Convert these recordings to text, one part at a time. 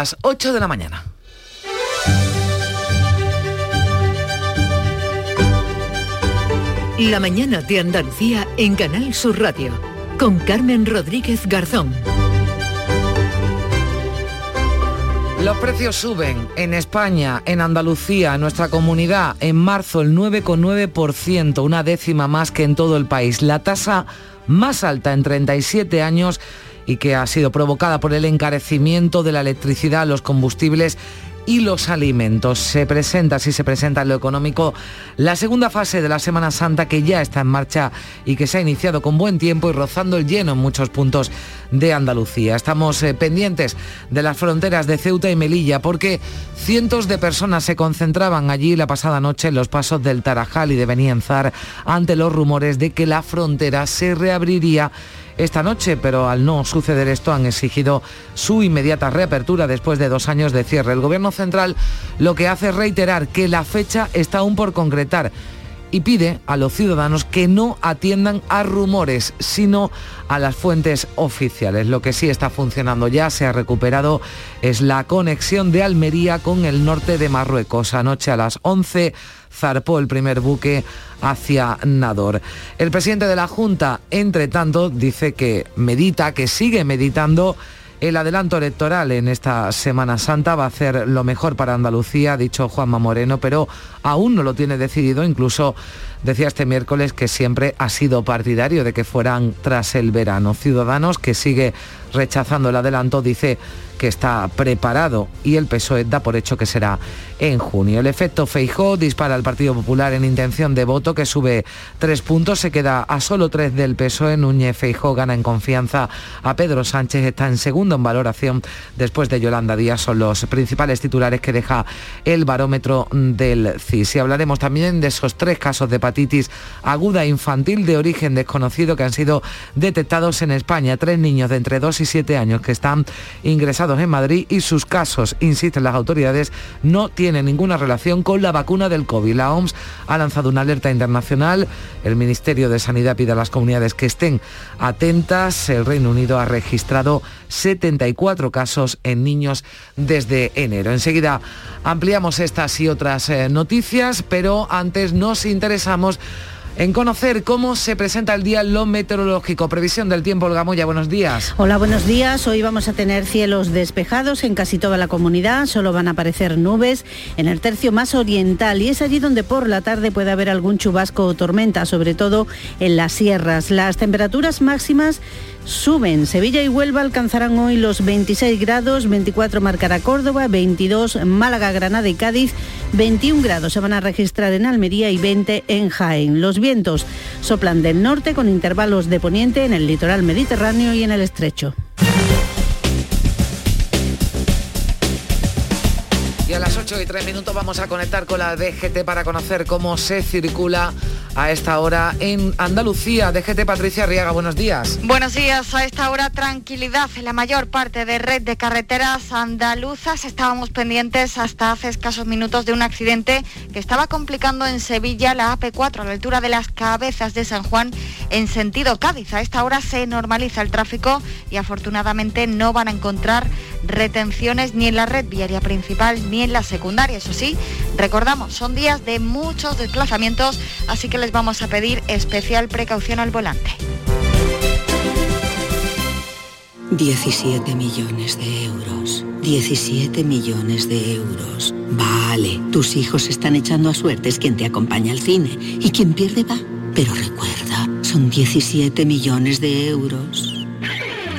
las 8 de la mañana. La mañana de Andalucía en Canal Sur Radio con Carmen Rodríguez Garzón. Los precios suben en España, en Andalucía, en nuestra comunidad, en marzo el 9,9%, una décima más que en todo el país. La tasa más alta en 37 años y que ha sido provocada por el encarecimiento de la electricidad, los combustibles y los alimentos. Se presenta, si se presenta en lo económico, la segunda fase de la Semana Santa que ya está en marcha y que se ha iniciado con buen tiempo y rozando el lleno en muchos puntos de Andalucía. Estamos eh, pendientes de las fronteras de Ceuta y Melilla porque cientos de personas se concentraban allí la pasada noche en los pasos del Tarajal y de Benienzar ante los rumores de que la frontera se reabriría esta noche, pero al no suceder esto han exigido su inmediata reapertura después de dos años de cierre. El Gobierno Central lo que hace es reiterar que la fecha está aún por concretar y pide a los ciudadanos que no atiendan a rumores, sino a las fuentes oficiales. Lo que sí está funcionando ya, se ha recuperado, es la conexión de Almería con el norte de Marruecos. Anoche a las 11 zarpó el primer buque hacia Nador. El presidente de la Junta, entre tanto, dice que medita, que sigue meditando el adelanto electoral en esta Semana Santa va a hacer lo mejor para Andalucía, ha dicho Juanma Moreno, pero aún no lo tiene decidido. Incluso decía este miércoles que siempre ha sido partidario de que fueran tras el verano. Ciudadanos que sigue rechazando el adelanto dice que está preparado y el PSOE da por hecho que será en junio. El efecto Feijó dispara al Partido Popular en intención de voto que sube tres puntos, se queda a solo tres del PSOE. Núñez Feijó gana en confianza a Pedro Sánchez, está en segundo en valoración después de Yolanda Díaz. Son los principales titulares que deja el barómetro del CIS. Y hablaremos también de esos tres casos de hepatitis aguda infantil de origen desconocido que han sido detectados en España. Tres niños de entre 2 y 7 años que están ingresados en Madrid y sus casos, insisten las autoridades, no tienen ninguna relación con la vacuna del COVID. La OMS ha lanzado una alerta internacional. El Ministerio de Sanidad pide a las comunidades que estén atentas. El Reino Unido ha registrado 74 casos en niños desde enero. Enseguida ampliamos estas y otras eh, noticias, pero antes nos interesamos en conocer cómo se presenta el día lo meteorológico. Previsión del tiempo, Olga Moya, buenos días. Hola, buenos días. Hoy vamos a tener cielos despejados en casi toda la comunidad. Solo van a aparecer nubes en el tercio más oriental y es allí donde por la tarde puede haber algún chubasco o tormenta, sobre todo en las sierras. Las temperaturas máximas suben. Sevilla y Huelva alcanzarán hoy los 26 grados, 24 marcará Córdoba, 22 Málaga, Granada y Cádiz, 21 grados se van a registrar en Almería y 20 en Jaén. Los vientos soplan del norte con intervalos de poniente en el litoral mediterráneo y en el estrecho. 8 y 3 minutos vamos a conectar con la DGT para conocer cómo se circula a esta hora en Andalucía. DGT Patricia Riaga, buenos días. Buenos días. A esta hora tranquilidad en la mayor parte de red de carreteras andaluzas. Estábamos pendientes hasta hace escasos minutos de un accidente que estaba complicando en Sevilla la AP4 a la altura de las cabezas de San Juan en sentido Cádiz. A esta hora se normaliza el tráfico y afortunadamente no van a encontrar retenciones ni en la red viaria principal ni en la secundaria. Eso sí, recordamos, son días de muchos desplazamientos, así que les vamos a pedir especial precaución al volante. 17 millones de euros. 17 millones de euros. Vale, tus hijos están echando a suertes quien te acompaña al cine y quien pierde va. Pero recuerda, son 17 millones de euros.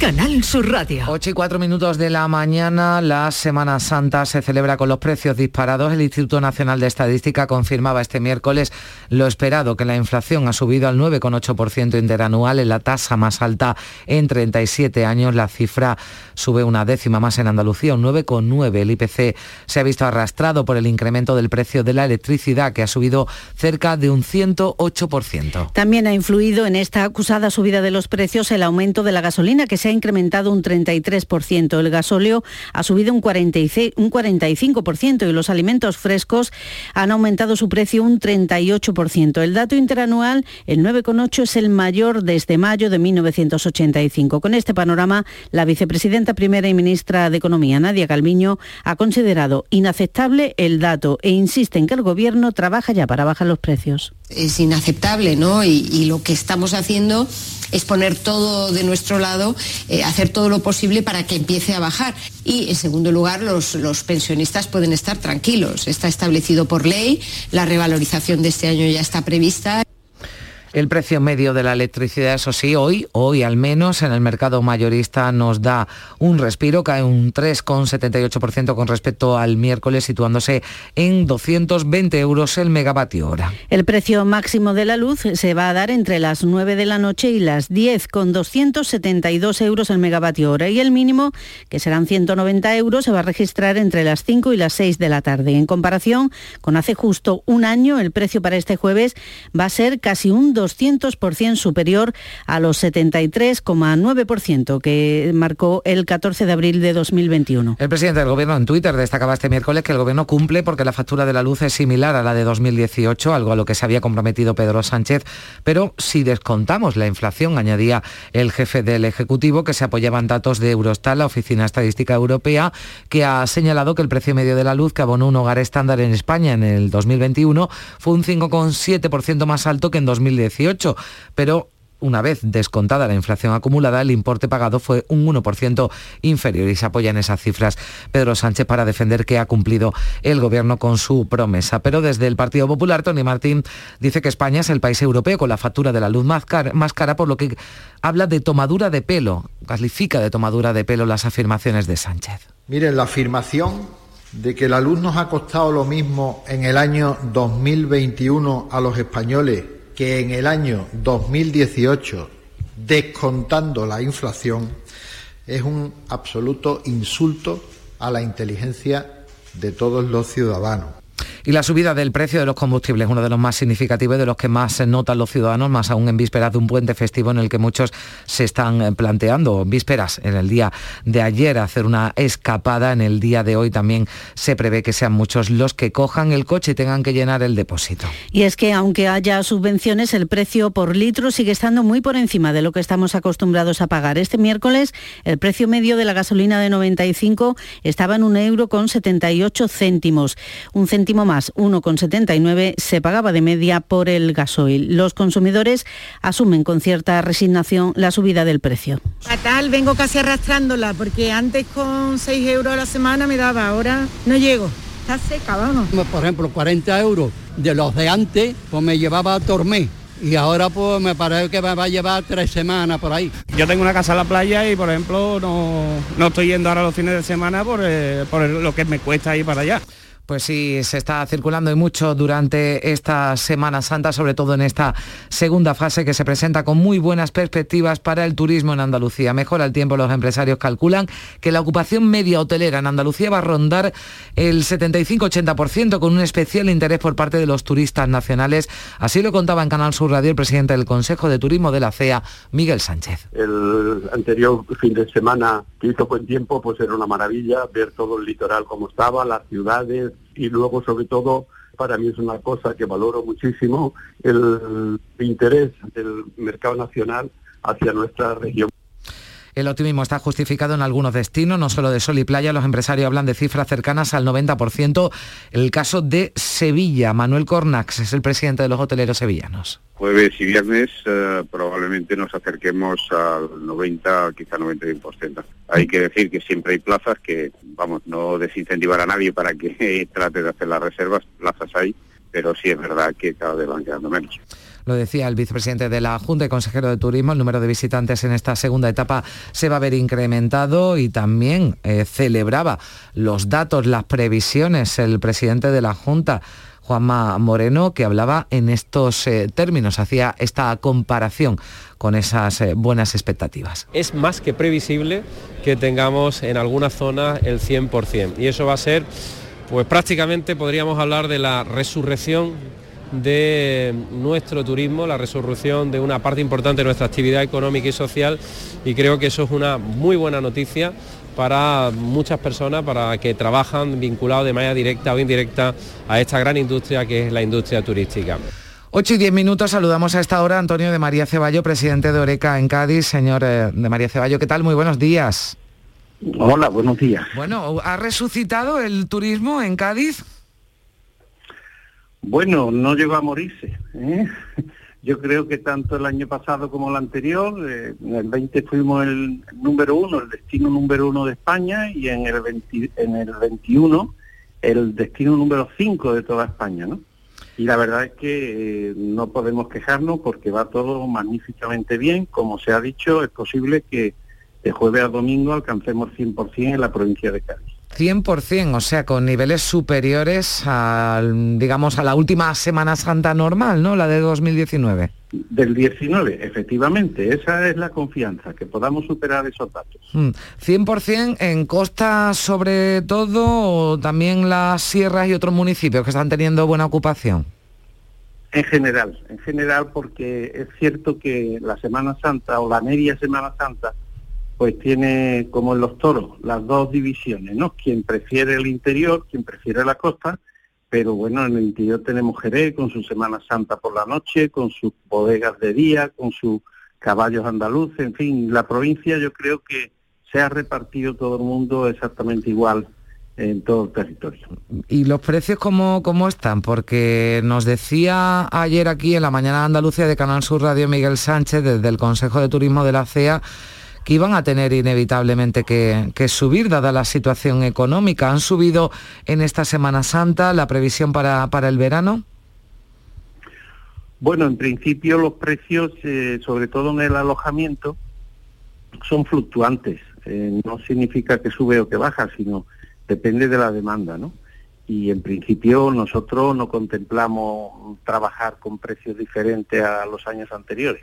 Canal Sur Radio. 8 y 4 minutos de la mañana, la Semana Santa se celebra con los precios disparados. El Instituto Nacional de Estadística confirmaba este miércoles lo esperado, que la inflación ha subido al 9,8% interanual, en la tasa más alta en 37 años. La cifra sube una décima más en Andalucía, un 9,9. El IPC se ha visto arrastrado por el incremento del precio de la electricidad, que ha subido cerca de un 108%. También ha influido en esta acusada subida de los precios el aumento de la gasolina, que se ha incrementado un 33%. El gasóleo ha subido un, 45% y los alimentos frescos han aumentado su precio un 38%. El dato interanual, el 9,8, es el mayor desde mayo de 1985. Con este panorama, la vicepresidenta primera y ministra de Economía, Nadia Calviño, ha considerado inaceptable el dato e insiste en que el Gobierno trabaja ya para bajar los precios. Es inaceptable, ¿no? Y, lo que estamos haciendo es poner todo de nuestro lado, eh, hacer todo lo posible para que empiece a bajar. Y en segundo lugar, los pensionistas pueden estar tranquilos. Está establecido por ley, la revalorización de este año ya está prevista. El precio medio de la electricidad, eso sí, hoy, hoy al menos en el mercado mayorista nos da un respiro, cae un 3,78% con respecto al miércoles, situándose en 220 euros el megavatio hora. El precio máximo de la luz se va a dar entre las 9 de la noche y las 10, con 272 euros el megavatio hora. Y el mínimo, que serán 190 euros, se va a registrar entre las 5 y las 6 de la tarde. En comparación con hace justo un año, el precio para este jueves va a ser casi un 200% superior a los 73,9% que marcó el 14 de abril de 2021. El presidente del Gobierno en Twitter destacaba este miércoles que el Gobierno cumple porque la factura de la luz es similar a la de 2018, algo a lo que se había comprometido Pedro Sánchez, pero si descontamos la inflación, añadía el jefe del Ejecutivo, que se apoyaban datos de Eurostat, la Oficina Estadística Europea, que ha señalado que el precio medio de la luz que abonó un hogar estándar en España en el 2021 fue un 5,7% más alto que en 2018 pero una vez descontada la inflación acumulada, el importe pagado fue un 1% inferior y se apoya en esas cifras Pedro Sánchez para defender que ha cumplido el gobierno con su promesa. Pero desde el Partido Popular, Tony Martín dice que España es el país europeo con la factura de la luz más cara, más cara por lo que habla de tomadura de pelo, califica de tomadura de pelo las afirmaciones de Sánchez. Miren, la afirmación de que la luz nos ha costado lo mismo en el año 2021 a los españoles que en el año 2018, descontando la inflación, es un absoluto insulto a la inteligencia de todos los ciudadanos. Y la subida del precio de los combustibles, uno de los más significativos de los que más se notan los ciudadanos, más aún en vísperas de un puente festivo en el que muchos se están eh, planteando, vísperas en el día de ayer, hacer una escapada, en el día de hoy también se prevé que sean muchos los que cojan el coche y tengan que llenar el depósito. Y es que aunque haya subvenciones, el precio por litro sigue estando muy por encima de lo que estamos acostumbrados a pagar. Este miércoles el precio medio de la gasolina de 95 estaba en un euro con 78 céntimos, un más 1,79 se pagaba de media por el gasoil. Los consumidores asumen con cierta resignación la subida del precio. Fatal, vengo casi arrastrándola porque antes con 6 euros a la semana me daba, ahora no llego. Está seca, vamos. Por ejemplo, 40 euros de los de antes, pues me llevaba a Tormé y ahora pues me parece que me va a llevar tres semanas por ahí. Yo tengo una casa en la playa y por ejemplo no, no estoy yendo ahora los fines de semana por, eh, por lo que me cuesta ir para allá. Pues sí, se está circulando y mucho durante esta Semana Santa, sobre todo en esta segunda fase que se presenta con muy buenas perspectivas para el turismo en Andalucía. Mejora el tiempo, los empresarios calculan que la ocupación media hotelera en Andalucía va a rondar el 75-80% con un especial interés por parte de los turistas nacionales. Así lo contaba en Canal Sur Radio el presidente del Consejo de Turismo de la CEA, Miguel Sánchez. El anterior fin de semana que hizo buen tiempo, pues era una maravilla ver todo el litoral como estaba, las ciudades, y luego sobre todo para mí es una cosa que valoro muchísimo el interés del mercado nacional hacia nuestra región. El optimismo está justificado en algunos destinos, no solo de sol y playa, los empresarios hablan de cifras cercanas al 90%. El caso de Sevilla, Manuel Cornax es el presidente de los hoteleros sevillanos. Jueves y viernes eh, probablemente nos acerquemos al 90, quizá 91%. Hay que decir que siempre hay plazas que, vamos, no desincentivar a nadie para que trate de hacer las reservas, plazas hay, pero sí es verdad que cada vez van quedando menos. Lo decía el vicepresidente de la Junta y consejero de Turismo, el número de visitantes en esta segunda etapa se va a ver incrementado y también eh, celebraba los datos, las previsiones, el presidente de la Junta. Juanma Moreno, que hablaba en estos eh, términos, hacía esta comparación con esas eh, buenas expectativas. Es más que previsible que tengamos en algunas zonas el 100% y eso va a ser, pues prácticamente podríamos hablar de la resurrección de nuestro turismo, la resurrección de una parte importante de nuestra actividad económica y social y creo que eso es una muy buena noticia para muchas personas, para que trabajan vinculados de manera directa o indirecta a esta gran industria que es la industria turística. 8 y 10 minutos, saludamos a esta hora Antonio de María Ceballo, presidente de Oreca en Cádiz. Señor eh, de María Ceballo, ¿qué tal? Muy buenos días. Hola, buenos días. Bueno, ¿ha resucitado el turismo en Cádiz? Bueno, no llegó a morirse. ¿eh? Yo creo que tanto el año pasado como el anterior, eh, en el 20 fuimos el número uno, el destino número uno de España, y en el, el 21 el destino número 5 de toda España, ¿no? Y la verdad es que eh, no podemos quejarnos porque va todo magníficamente bien. Como se ha dicho, es posible que de jueves a domingo alcancemos 100% en la provincia de Cádiz. 100%, o sea, con niveles superiores al, digamos, a la última Semana Santa normal, ¿no? La de 2019. Del 19, efectivamente, esa es la confianza, que podamos superar esos datos. 100% mm, en costa sobre todo, o también las sierras y otros municipios que están teniendo buena ocupación. En general, en general porque es cierto que la Semana Santa o la media Semana Santa pues tiene, como en los toros, las dos divisiones, ¿no? Quien prefiere el interior, quien prefiere la costa, pero bueno, en el interior tenemos Jerez con su Semana Santa por la noche, con sus bodegas de día, con sus caballos andaluces, en fin, la provincia yo creo que se ha repartido todo el mundo exactamente igual en todo el territorio. ¿Y los precios cómo, cómo están? Porque nos decía ayer aquí en la mañana de Andalucía de Canal Sur Radio Miguel Sánchez desde el Consejo de Turismo de la CEA que iban a tener inevitablemente que, subir, dada la situación económica. ¿Han subido en esta Semana Santa la previsión para, para el verano? Bueno, en principio los precios, eh, sobre todo en el alojamiento, son fluctuantes. Eh, no significa que sube o que baja, sino depende de la demanda, ¿no? Y en principio nosotros no contemplamos trabajar con precios diferentes a los años anteriores.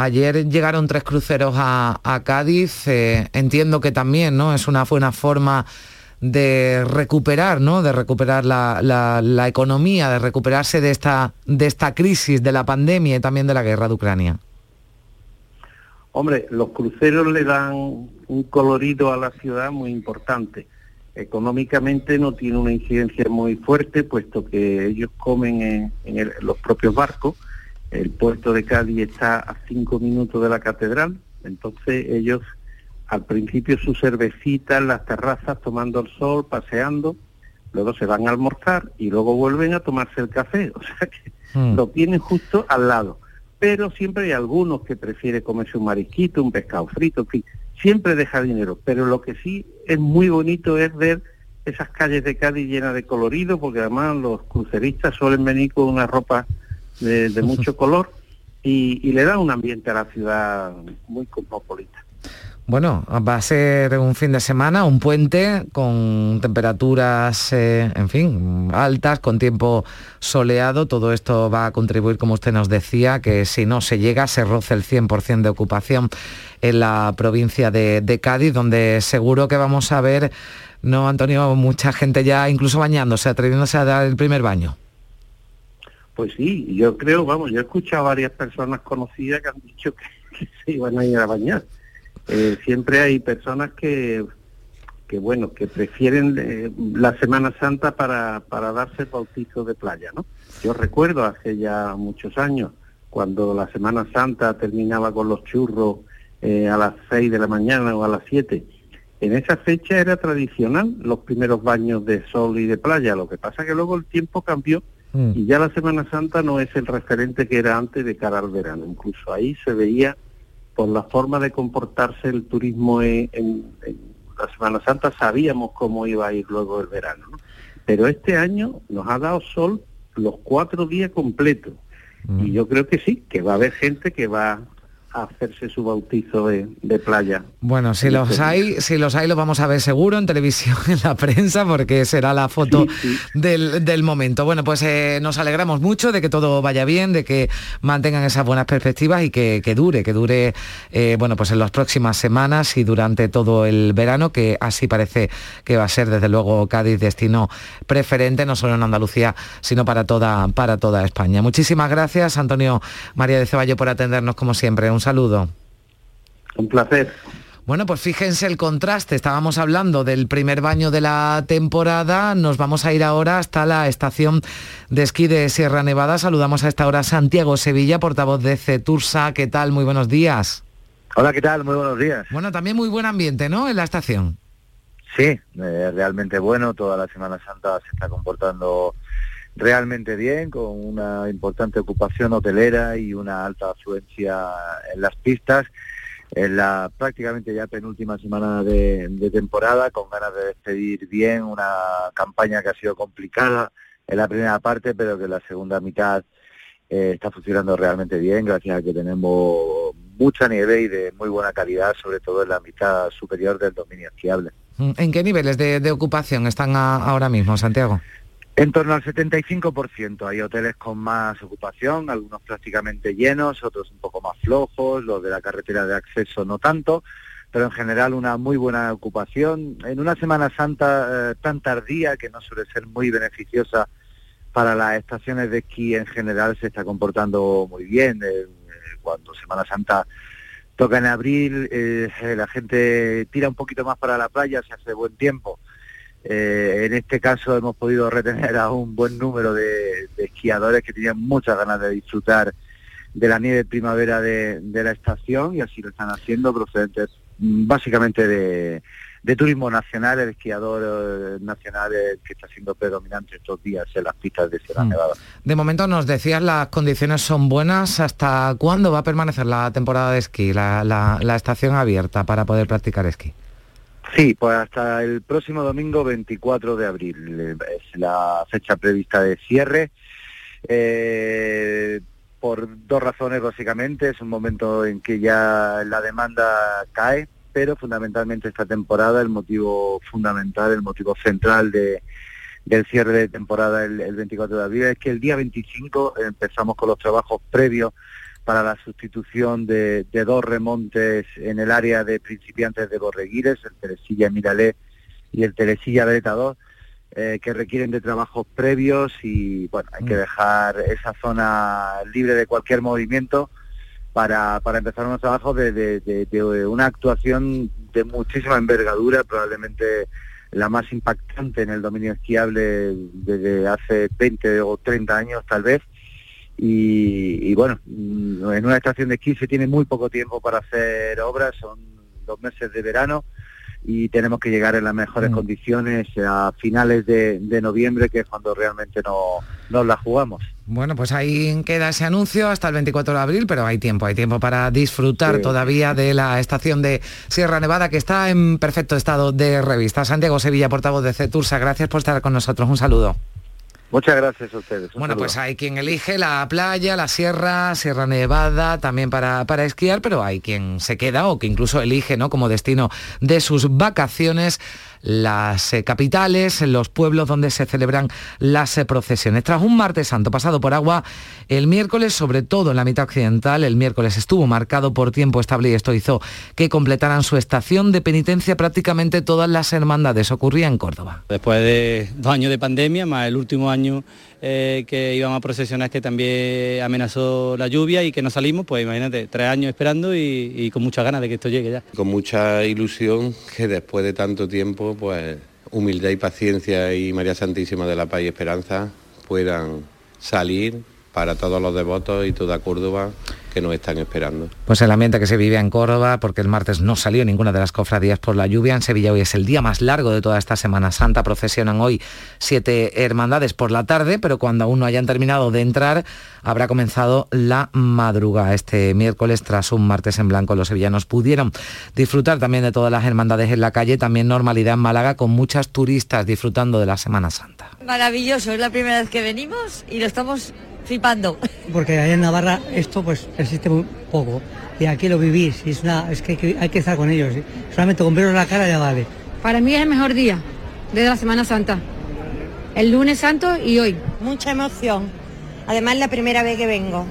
Ayer llegaron tres cruceros a, Cádiz. Eh, entiendo que también ¿no? es una buena forma de recuperar, ¿no? de recuperar la, economía, de recuperarse de esta, de esta crisis, de la pandemia y también de la guerra de Ucrania. Hombre, los cruceros le dan un colorido a la ciudad muy importante. Económicamente no tiene una incidencia muy fuerte, puesto que ellos comen en los propios barcos el puerto de Cádiz está a cinco minutos de la catedral, entonces ellos al principio su cervecita en las terrazas tomando el sol, paseando, luego se van a almorzar y luego vuelven a tomarse el café, o sea que hmm. lo tienen justo al lado. Pero siempre hay algunos que prefieren comerse un marisquito, un pescado frito, en fin, siempre deja dinero. Pero lo que sí es muy bonito es ver esas calles de Cádiz llenas de colorido, porque además los cruceristas suelen venir con una ropa de, mucho color y, le da un ambiente a la ciudad muy cosmopolita. Bueno, va a ser un fin de semana, un puente con temperaturas, eh, en fin, altas, con tiempo soleado. Todo esto va a contribuir, como usted nos decía, que si no se llega, se roce el 100% de ocupación en la provincia de, de Cádiz, donde seguro que vamos a ver, no, Antonio, mucha gente ya incluso bañándose, atreviéndose a dar el primer baño. Pues sí, yo creo, vamos, yo he escuchado a varias personas conocidas que han dicho que, se iban a ir a bañar. Eh, siempre hay personas que, que bueno, que prefieren eh, la Semana Santa para, para darse bautizo de playa, ¿no? Yo recuerdo hace ya muchos años, cuando la Semana Santa terminaba con los churros eh, a las 6 de la mañana o a las 7, en esa fecha era tradicional los primeros baños de sol y de playa, lo que pasa que luego el tiempo cambió Mm. Y ya la Semana Santa no es el referente que era antes de cara al verano. Incluso ahí se veía por la forma de comportarse el turismo en, la Semana Santa, sabíamos cómo iba a ir luego el verano. Pero este año nos ha dado sol los cuatro días completos. Y yo creo que sí, que va a haber gente que va hacerse su bautizo de, playa. Bueno, si los hay, si los hay, los vamos a ver seguro en televisión, en la prensa, porque será la foto Del, momento. Bueno, pues eh, nos alegramos mucho de que todo vaya bien, de que mantengan esas buenas perspectivas y que, dure, que dure, eh, bueno, pues en las próximas semanas y durante todo el verano, que así parece que va a ser, desde luego, Cádiz destino preferente, no solo en Andalucía, sino para toda, para toda España. Muchísimas gracias, Antonio María de Ceballo, por atendernos como siempre. Un saludo. Un placer. Bueno, pues fíjense el contraste. Estábamos hablando del primer baño de la temporada. Nos vamos a ir ahora hasta la estación de esquí de Sierra Nevada. Saludamos a esta hora Santiago Sevilla, portavoz de Cetursa. ¿Qué tal? Muy buenos días. Hola, ¿qué tal? Muy buenos días. Bueno, también muy buen ambiente, ¿no? En la estación. Sí, eh, realmente bueno. Toda la Semana Santa se está comportando realmente bien, con una importante ocupación hotelera y una alta afluencia en las pistas. En la prácticamente ya penúltima semana de, temporada, con ganas de despedir bien una campaña que ha sido complicada en la primera parte, pero que en la segunda mitad eh, está funcionando realmente bien, gracias a que tenemos mucha nieve y de muy buena calidad, sobre todo en la mitad superior del dominio esquiable. ¿En qué niveles de, ocupación están ahora mismo, Santiago? En torno al 75%. Hay hoteles con más ocupación, algunos prácticamente llenos, otros un poco más flojos, los de la carretera de acceso no tanto, pero en general una muy buena ocupación. En una Semana Santa eh, tan tardía, que no suele ser muy beneficiosa para las estaciones de esquí en general, se está comportando muy bien. Eh, cuando Semana Santa toca en abril, eh, la gente tira un poquito más para la playa, se hace buen tiempo eh, en este caso hemos podido retener a un buen número de, esquiadores que tenían muchas ganas de disfrutar de la nieve primavera de, la estación y así lo están haciendo procedentes mm, básicamente de, turismo nacional, el esquiador eh, nacional que está siendo predominante estos días en las pistas de Sierra mm. Nevada. De momento nos decías las condiciones son buenas. ¿Hasta cuándo va a permanecer la temporada de esquí, la estación abierta para poder practicar esquí? Sí, pues hasta el próximo domingo 24 de abril eh, es la fecha prevista de cierre. Eh, por dos razones básicamente, es un momento en que ya la demanda cae, pero fundamentalmente esta temporada el motivo fundamental, el motivo central de, del cierre de temporada el, el 24 de abril es que el día 25 empezamos con los trabajos previos para la sustitución de, dos remontes en el área de principiantes de Borreguires, el Teresilla Miralé y el Teresilla Breta 2, eh, que requieren de trabajos previos y bueno, hay que mm. dejar esa zona libre de cualquier movimiento para, empezar unos trabajos de, una actuación de muchísima envergadura, probablemente la más impactante en el dominio esquiable desde hace 20 o 30 años tal vez y, bueno, mm, en una estación de esquí se tiene muy poco tiempo para hacer obras, son dos meses de verano y tenemos que llegar en las mejores mm. condiciones a finales de, noviembre, que es cuando realmente no, nos la jugamos. Bueno, pues ahí queda ese anuncio hasta el 24 de abril, pero hay tiempo, hay tiempo para disfrutar todavía de la estación de Sierra Nevada, que está en perfecto estado de revista. Santiago Sevilla, portavoz de CETURSA, gracias por estar con nosotros. Un saludo. Muchas gracias a ustedes. bueno, pues hay quien elige la playa, la sierra, Sierra Nevada, también para, para esquiar, pero hay quien se queda o que incluso elige ¿no? como destino de sus vacaciones las eh, capitales, los pueblos donde se celebran las eh, procesiones. Tras un martes santo pasado por agua, el miércoles, sobre todo en la mitad occidental, el miércoles estuvo marcado por tiempo estable y esto hizo que completaran su estación de penitencia prácticamente todas las hermandades. Ocurría en Córdoba. Después de dos años de pandemia, más el último año eh, que íbamos a procesionar que también amenazó la lluvia y que no salimos, pues imagínate, tres años esperando y, con muchas ganas de que esto llegue ya. Con mucha ilusión que después de tanto tiempo, pues humildad y paciencia y María Santísima de la Paz y Esperanza puedan salir para todos los devotos y toda Córdoba que nos están esperando. Pues el ambiente que se vive en Córdoba, porque el martes no salió ninguna de las cofradías por la lluvia. En Sevilla hoy es el día más largo de toda esta Semana Santa. Procesionan hoy siete hermandades por la tarde, pero cuando aún no hayan terminado de entrar, habrá comenzado la madrugada. Este miércoles, tras un martes en blanco, los sevillanos pudieron disfrutar también de todas las hermandades en la calle. También normalidad en Málaga, con muchas turistas disfrutando de la Semana Santa. Maravilloso, es la primera vez que venimos y lo estamos flipando. Porque allá en Navarra esto pues existe muy poco y aquí lo vivís y es, una, es que, hay que hay que estar con ellos. ¿sí? Solamente con la cara ya vale. Para mí es el mejor día de la Semana Santa. El lunes santo y hoy. Mucha emoción. Además la primera vez que vengo.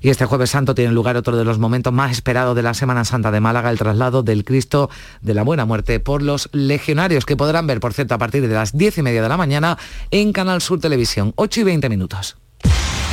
Y este jueves santo tiene lugar otro de los momentos más esperados de la Semana Santa de Málaga, el traslado del Cristo de la Buena Muerte por los legionarios, que podrán ver, por cierto, a partir de las diez y media de la mañana en Canal Sur Televisión, 8 y 20 minutos.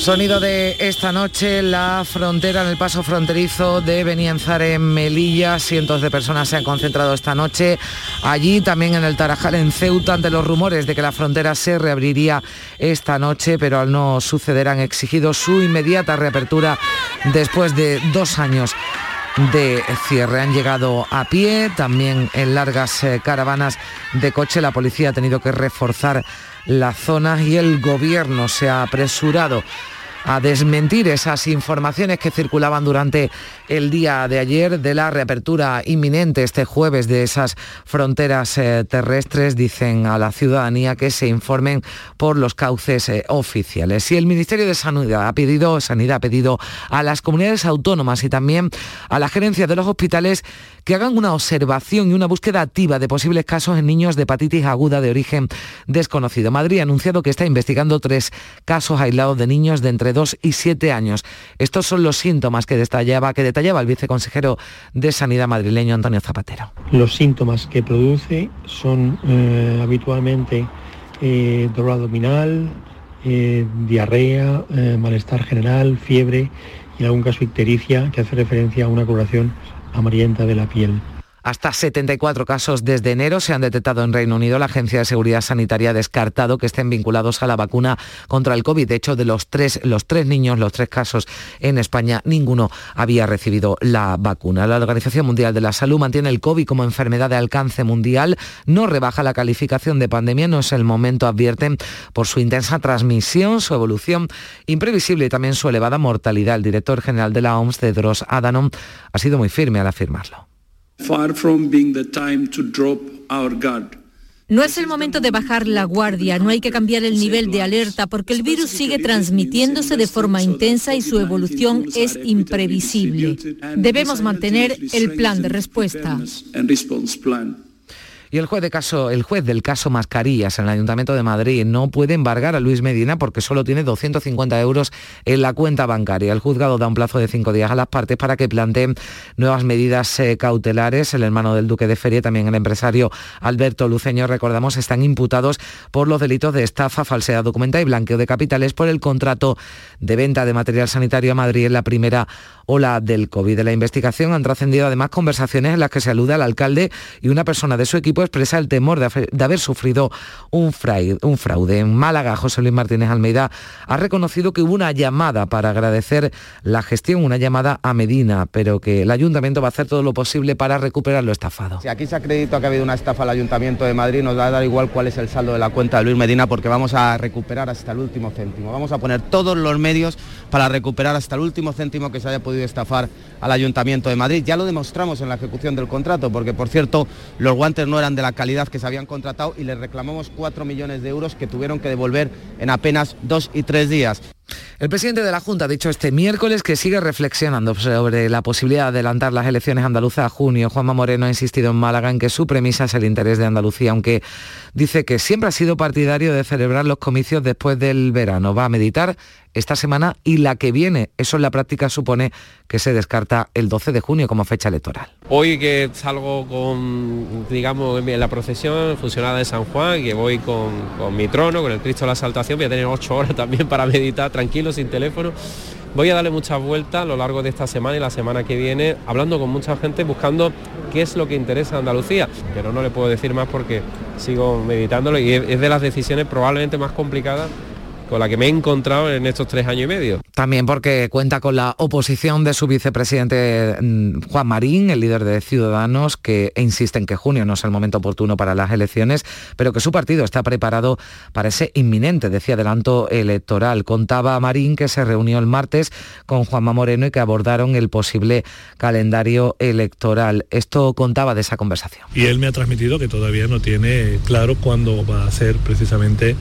Sonido de esta noche, la frontera en el paso fronterizo de Benienzar en Melilla. Cientos de personas se han concentrado esta noche allí, también en el Tarajal, en Ceuta, ante los rumores de que la frontera se reabriría esta noche, pero al no suceder han exigido su inmediata reapertura después de dos años de cierre. Han llegado a pie, también en largas eh, caravanas de coche. La policía ha tenido que reforzar la zona y el gobierno se ha apresurado a desmentir esas informaciones que circulaban durante el día de ayer de la reapertura inminente este jueves de esas fronteras eh, terrestres. Dicen a la ciudadanía que se informen por los cauces eh, oficiales. Y el Ministerio de Sanidad ha pedido, Sanidad ha pedido a las comunidades autónomas y también a la gerencia de los hospitales que hagan una observación y una búsqueda activa de posibles casos en niños de hepatitis aguda de origen desconocido. Madrid ha anunciado que está investigando tres casos aislados de niños de entre 2 y 7 años. Estos son los síntomas que detallaba, el viceconsejero de Sanidad madrileño Antonio Zapatero. Los síntomas que produce son eh, habitualmente eh, dolor abdominal, eh, diarrea, malestar general, fiebre y en algún caso ictericia que hace referencia a una coloración amarillenta de la piel. Hasta 74 casos desde enero se han detectado en Reino Unido. La Agencia de Seguridad Sanitaria ha descartado que estén vinculados a la vacuna contra el COVID. De hecho, de los tres, los tres niños, los tres casos en España, ninguno había recibido la vacuna. La Organización Mundial de la Salud mantiene el COVID como enfermedad de alcance mundial. No rebaja la calificación de pandemia. No es el momento, advierten, por su intensa transmisión, su evolución imprevisible y también su elevada mortalidad. El director general de la OMS, Tedros Adhanom, ha sido muy firme al afirmarlo. Far from being the time to drop our guard. No es el momento de bajar la guardia, no hay que cambiar el nivel de alerta porque el virus sigue transmitiéndose de forma intensa y su evolución es imprevisible. Debemos mantener el plan de respuesta. Y el juez, de caso, el juez del caso Mascarillas en el Ayuntamiento de Madrid no puede embargar a Luis Medina porque solo tiene 250 euros en la cuenta bancaria. El juzgado da un plazo de cinco días a las partes para que planteen nuevas medidas eh, cautelares. El hermano del duque de Feria, también el empresario Alberto Luceño, recordamos, están imputados por los delitos de estafa, falsedad documental y blanqueo de capitales por el contrato de venta de material sanitario a Madrid en la primera ola del COVID. De la investigación han trascendido además conversaciones en las que se alude al alcalde y una persona de su equipo expresa el temor de, haber sufrido un un fraude. En Málaga, José Luis Martínez Almeida ha reconocido que hubo una llamada para agradecer la gestión, una llamada a Medina, pero que el ayuntamiento va a hacer todo lo posible para recuperar lo estafado. Si aquí se acredita que ha habido una estafa al ayuntamiento de Madrid, nos va a dar igual cuál es el saldo de la cuenta de Luis Medina porque vamos a recuperar hasta el último céntimo. Vamos a poner todos los medios para recuperar hasta el último céntimo que se haya podido podido estafar al Ayuntamiento de Madrid. Ya lo demostramos en la ejecución del contrato, porque por cierto los guantes no eran de la calidad que se habían contratado y les reclamamos 4 millones de euros que tuvieron que devolver en apenas dos y tres días. El presidente de la Junta ha dicho este miércoles que sigue reflexionando sobre la posibilidad de adelantar las elecciones andaluzas a junio. Juanma Moreno ha insistido en Málaga en que su premisa es el interés de Andalucía, aunque dice que siempre ha sido partidario de celebrar los comicios después del verano. Va a meditar esta semana y la que viene. Eso en la práctica supone que se descarta el 12 de junio como fecha electoral. Hoy que salgo con, digamos, en la procesión fusionada de San Juan, que voy con, con mi trono, con el Cristo de la Saltación, voy a tener ocho horas también para meditar tranquilo, sin teléfono. Voy a darle muchas vueltas a lo largo de esta semana y la semana que viene, hablando con mucha gente, buscando qué es lo que interesa a Andalucía, pero no le puedo decir más porque sigo meditándolo y es de las decisiones probablemente más complicadas con la que me he encontrado en estos tres años y medio. También porque cuenta con la oposición de su vicepresidente mm, Juan Marín, el líder de Ciudadanos, que insiste en que junio no es el momento oportuno para las elecciones, pero que su partido está preparado para ese inminente, decía, adelanto electoral. Contaba Marín que se reunió el martes con Juanma Moreno y que abordaron el posible calendario electoral. Esto contaba de esa conversación. Y él me ha transmitido que todavía no tiene claro cuándo va a ser precisamente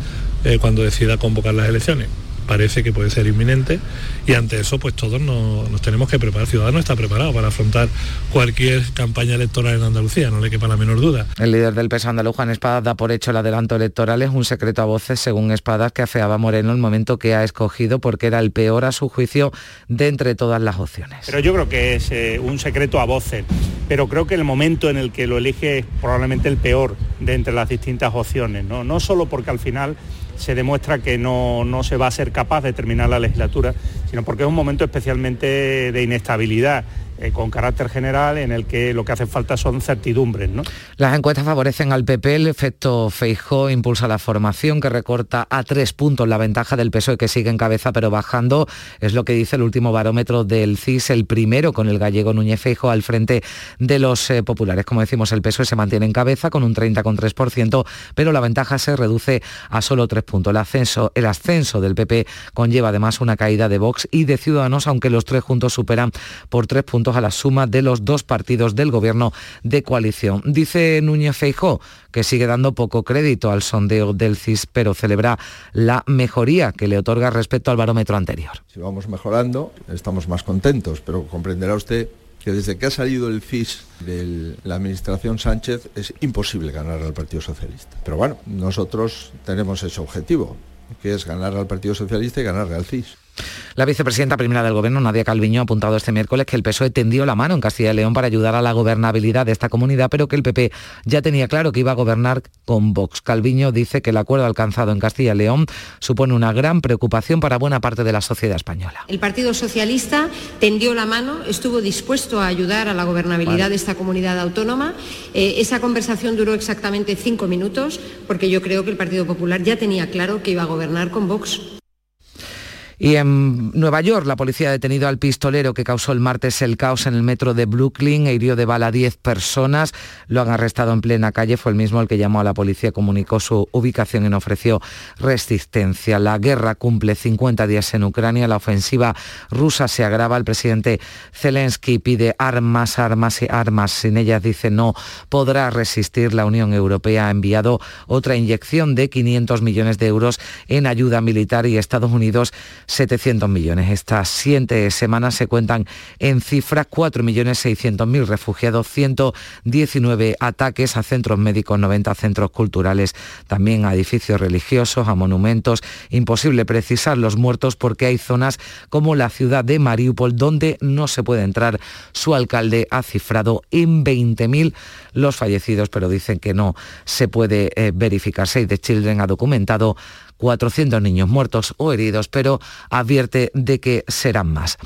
eh, cuando decida convocar las elecciones. Parece que puede ser inminente y ante eso pues todos nos, tenemos que preparar. Ciudadanos está preparado para afrontar cualquier campaña electoral en Andalucía, no le quepa la menor duda. El líder del peso andaluz, Juan Espadas, da por hecho el adelanto electoral. Es un secreto a voces, según Espadas, que afeaba Moreno el momento que ha escogido porque era el peor a su juicio de entre todas las opciones. Pero yo creo que es eh, un secreto a voces, pero creo que el momento en el que lo elige es probablemente el peor de entre las distintas opciones, no, no solo porque al final se demuestra que no, se va a ser capaz de terminar la legislatura, sino porque es un momento especialmente de inestabilidad eh, con carácter general en el que lo que hace falta son certidumbres. ¿no? Las encuestas favorecen al PP, el efecto Feijó impulsa la formación que recorta a tres puntos la ventaja del PSOE que sigue en cabeza pero bajando, es lo que dice el último barómetro del CIS, el primero con el gallego Núñez Feijó al frente de los eh, populares. Como decimos, el PSOE se mantiene en cabeza con un 30,3%, pero la ventaja se reduce a solo tres puntos. El ascenso del PP conlleva además una caída de Vox y de Ciudadanos, aunque los tres juntos superan por tres puntos a la suma de los dos partidos del gobierno de coalición. Dice Núñez Feijó que sigue dando poco crédito al sondeo del CIS, pero celebra la mejoría que le otorga respecto al barómetro anterior. Si vamos mejorando, estamos más contentos, pero comprenderá usted que desde que ha salido el CIS de la administración Sánchez es imposible ganar al Partido Socialista. Pero bueno, nosotros tenemos ese objetivo, que es ganar al Partido Socialista y ganarle al CIS. La vicepresidenta primera del Gobierno, Nadia Calviño, ha apuntado este miércoles que el PSOE tendió la mano en Castilla y León para ayudar a la gobernabilidad de esta comunidad, pero que el PP ya tenía claro que iba a gobernar con Vox. Calviño dice que el acuerdo alcanzado en Castilla y León supone una gran preocupación para buena parte de la sociedad española. El Partido Socialista tendió la mano, estuvo dispuesto a ayudar a la gobernabilidad de esta comunidad autónoma. Eh, esa conversación duró exactamente cinco minutos, porque yo creo que el Partido Popular ya tenía claro que iba a gobernar con Vox. Y en Nueva York, la policía ha detenido al pistolero que causó el martes el caos en el metro de Brooklyn e hirió de bala a 10 personas. Lo han arrestado en plena calle. Fue el mismo el que llamó a la policía, comunicó su ubicación y no ofreció resistencia. La guerra cumple 50 días en Ucrania. La ofensiva rusa se agrava. El presidente Zelensky pide armas, armas y armas. Sin ellas, dice, no podrá resistir. La Unión Europea ha enviado otra inyección de 500 millones de euros en ayuda militar y Estados Unidos 700 millones. Estas siete semanas se cuentan en cifras 4.600.000 refugiados, 119 ataques a centros médicos, 90 centros culturales, también a edificios religiosos, a monumentos. Imposible precisar los muertos porque hay zonas como la ciudad de Mariupol donde no se puede entrar. Su alcalde ha cifrado en 20.000 los fallecidos, pero dicen que no se puede eh, verificar. Save the Children ha documentado 400 niños muertos o heridos, pero advierte de que serán más.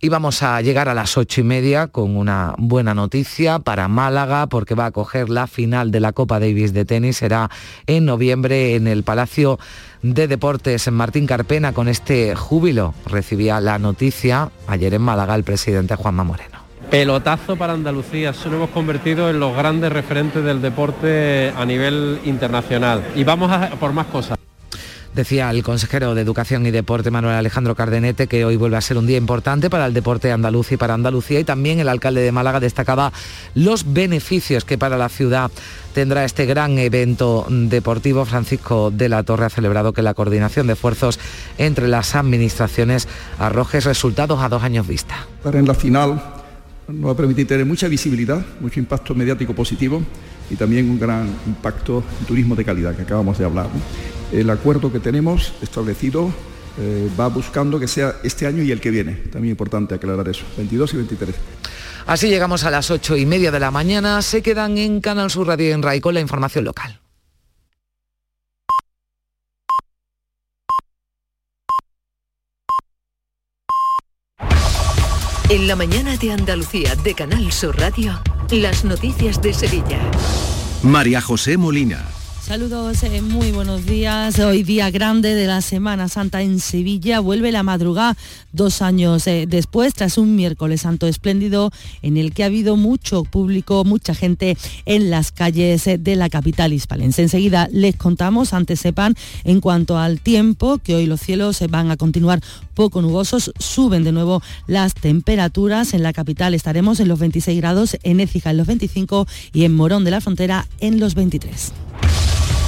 Y vamos a llegar a las ocho y media con una buena noticia para Málaga, porque va a coger la final de la Copa Davis de tenis. Será en noviembre en el Palacio de Deportes en Martín Carpena. Con este júbilo recibía la noticia ayer en Málaga el presidente Juanma Moreno. Pelotazo para Andalucía, lo hemos convertido en los grandes referentes del deporte a nivel internacional. Y vamos a por más cosas. Decía el consejero de Educación y Deporte, Manuel Alejandro Cardenete, que hoy vuelve a ser un día importante para el deporte andaluz y para Andalucía. Y también el alcalde de Málaga destacaba los beneficios que para la ciudad tendrá este gran evento deportivo. Francisco de la Torre ha celebrado que la coordinación de esfuerzos entre las administraciones arroje resultados a dos años vista. en la final nos va a permitir tener mucha visibilidad, mucho impacto mediático positivo y también un gran impacto en turismo de calidad que acabamos de hablar. El acuerdo que tenemos establecido eh, va buscando que sea este año y el que viene. También importante aclarar eso, 22 y 23. Así llegamos a las ocho y media de la mañana. Se quedan en Canal Sur Radio en RAI con la información local. En la mañana de Andalucía de Canal Sur Radio, las noticias de Sevilla. María José Molina. Saludos, eh, muy buenos días. Hoy día grande de la Semana Santa en Sevilla. Vuelve la madrugada dos años eh, después, tras un miércoles santo espléndido en el que ha habido mucho público, mucha gente en las calles eh, de la capital hispalense. Enseguida les contamos, antes sepan, en cuanto al tiempo, que hoy los cielos van a continuar poco nubosos, suben de nuevo las temperaturas. En la capital estaremos en los 26 grados, en Écija en los 25 y en Morón de la Frontera en los 23.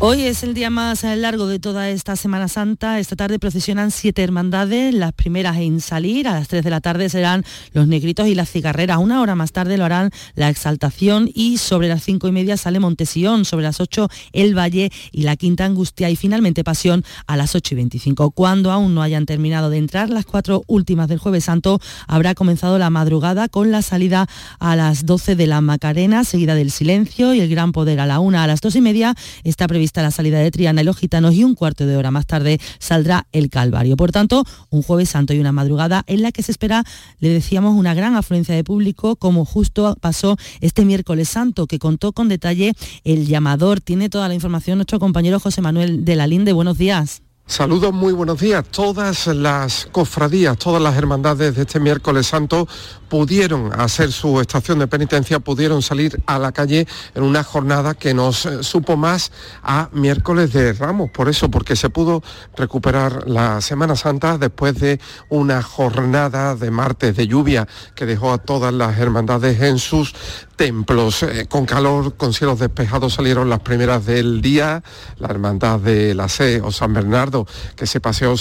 Hoy es el día más largo de toda esta Semana Santa. Esta tarde procesionan siete hermandades, las primeras en salir. A las 3 de la tarde serán los negritos y las cigarreras. Una hora más tarde lo harán la exaltación y sobre las cinco y media sale Montesión. Sobre las 8 el Valle y la Quinta Angustia y finalmente Pasión a las 8 y 25. Cuando aún no hayan terminado de entrar las cuatro últimas del Jueves Santo, habrá comenzado la madrugada con la salida a las 12 de la Macarena, seguida del Silencio y el Gran Poder a la una. A las dos y media está previsto la salida de Triana y los gitanos y un cuarto de hora más tarde saldrá el Calvario. Por tanto, un jueves santo y una madrugada en la que se espera, le decíamos, una gran afluencia de público, como justo pasó este miércoles santo, que contó con detalle el llamador. Tiene toda la información nuestro compañero José Manuel de la Linde. Buenos días. Saludos, muy buenos días. Todas las cofradías, todas las hermandades de este miércoles santo pudieron hacer su estación de penitencia, pudieron salir a la calle en una jornada que nos eh, supo más a miércoles de Ramos. Por eso, porque se pudo recuperar la Semana Santa después de una jornada de martes de lluvia que dejó a todas las hermandades en sus templos. Eh, con calor, con cielos despejados salieron las primeras del día, la hermandad de la C o San Bernardo, que se paseó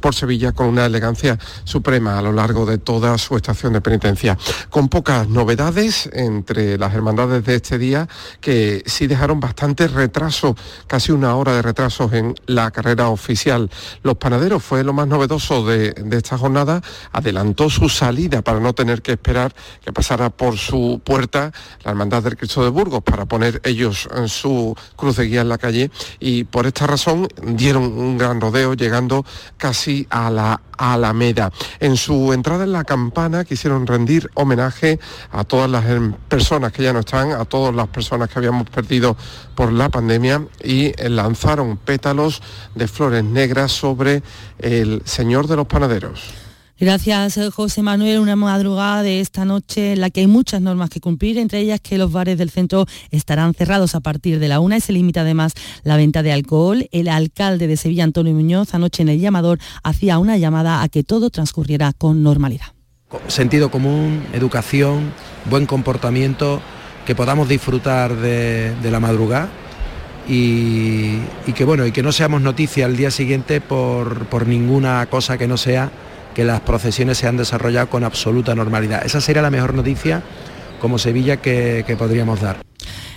por Sevilla con una elegancia suprema a lo largo de toda su estación de penitencia. Con pocas novedades entre las hermandades de este día, que sí dejaron bastante retraso, casi una hora de retrasos en la carrera oficial. Los panaderos fue lo más novedoso de, esta jornada, adelantó su salida para no tener que esperar que pasara por su puerta la Hermandad del Cristo de Burgos para poner ellos en su cruz de guía en la calle y por esta razón dieron un gran rodeo llegando casi a la Alameda. En su entrada en la campana quisieron rendir homenaje a todas las em, personas que ya no están, a todas las personas que habíamos perdido por la pandemia y lanzaron pétalos de flores negras sobre el Señor de los Panaderos. Gracias, eh, José Manuel. Una madrugada de esta noche en la que hay muchas normas que cumplir, entre ellas que los bares del centro estarán cerrados a partir de la una y se limita además la venta de alcohol. El alcalde de Sevilla, Antonio Muñoz, anoche en el llamador hacía una llamada a que todo transcurriera con normalidad. Sentido común, educación, buen comportamiento, que podamos disfrutar de, la madrugada y, que bueno, y que no seamos noticia al día siguiente por, por ninguna cosa que no sea que las procesiones se han desarrollado con absoluta normalidad. Esa sería la mejor noticia como Sevilla que, podríamos dar.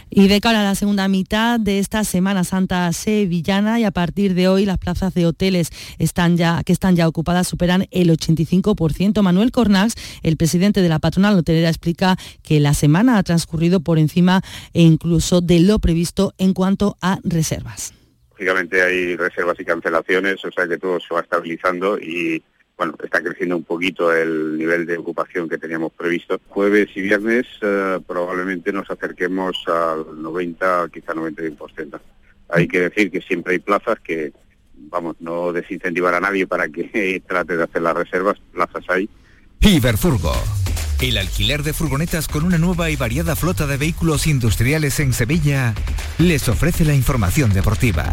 Y de cara a la segunda mitad de esta Semana Santa sevillana y a partir de hoy las plazas de hoteles están ya, que están ya ocupadas superan el 85%. Manuel Cornax, el presidente de la patronal hotelera, explica que la semana ha transcurrido por encima e incluso de lo previsto en cuanto a reservas. Lógicamente hay reservas y cancelaciones, o sea que todo se va estabilizando y bueno, está creciendo un poquito el nivel de ocupación que teníamos previsto. Jueves y viernes eh, probablemente nos acerquemos al 90, quizá 91%. Hay que decir que siempre hay plazas que, vamos, no desincentivar a nadie para que trate de hacer las reservas, plazas hay. Iberfurgo el alquiler de furgonetas con una nueva y variada flota de vehículos industriales en Sevilla, les ofrece la información deportiva.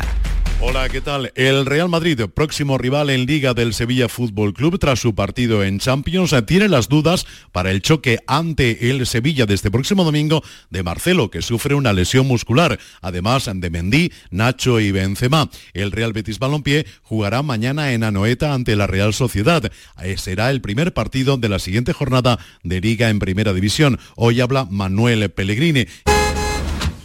Hola, ¿qué tal? El Real Madrid, próximo rival en Liga del Sevilla Fútbol Club tras su partido en Champions, tiene las dudas para el choque ante el Sevilla de este próximo domingo de Marcelo, que sufre una lesión muscular, además de Mendy, Nacho y Benzema. El Real Betis Balompié jugará mañana en Anoeta ante la Real Sociedad. Eh, será el primer partido de la siguiente jornada de Liga en Primera División. Hoy habla Manuel Pellegrini.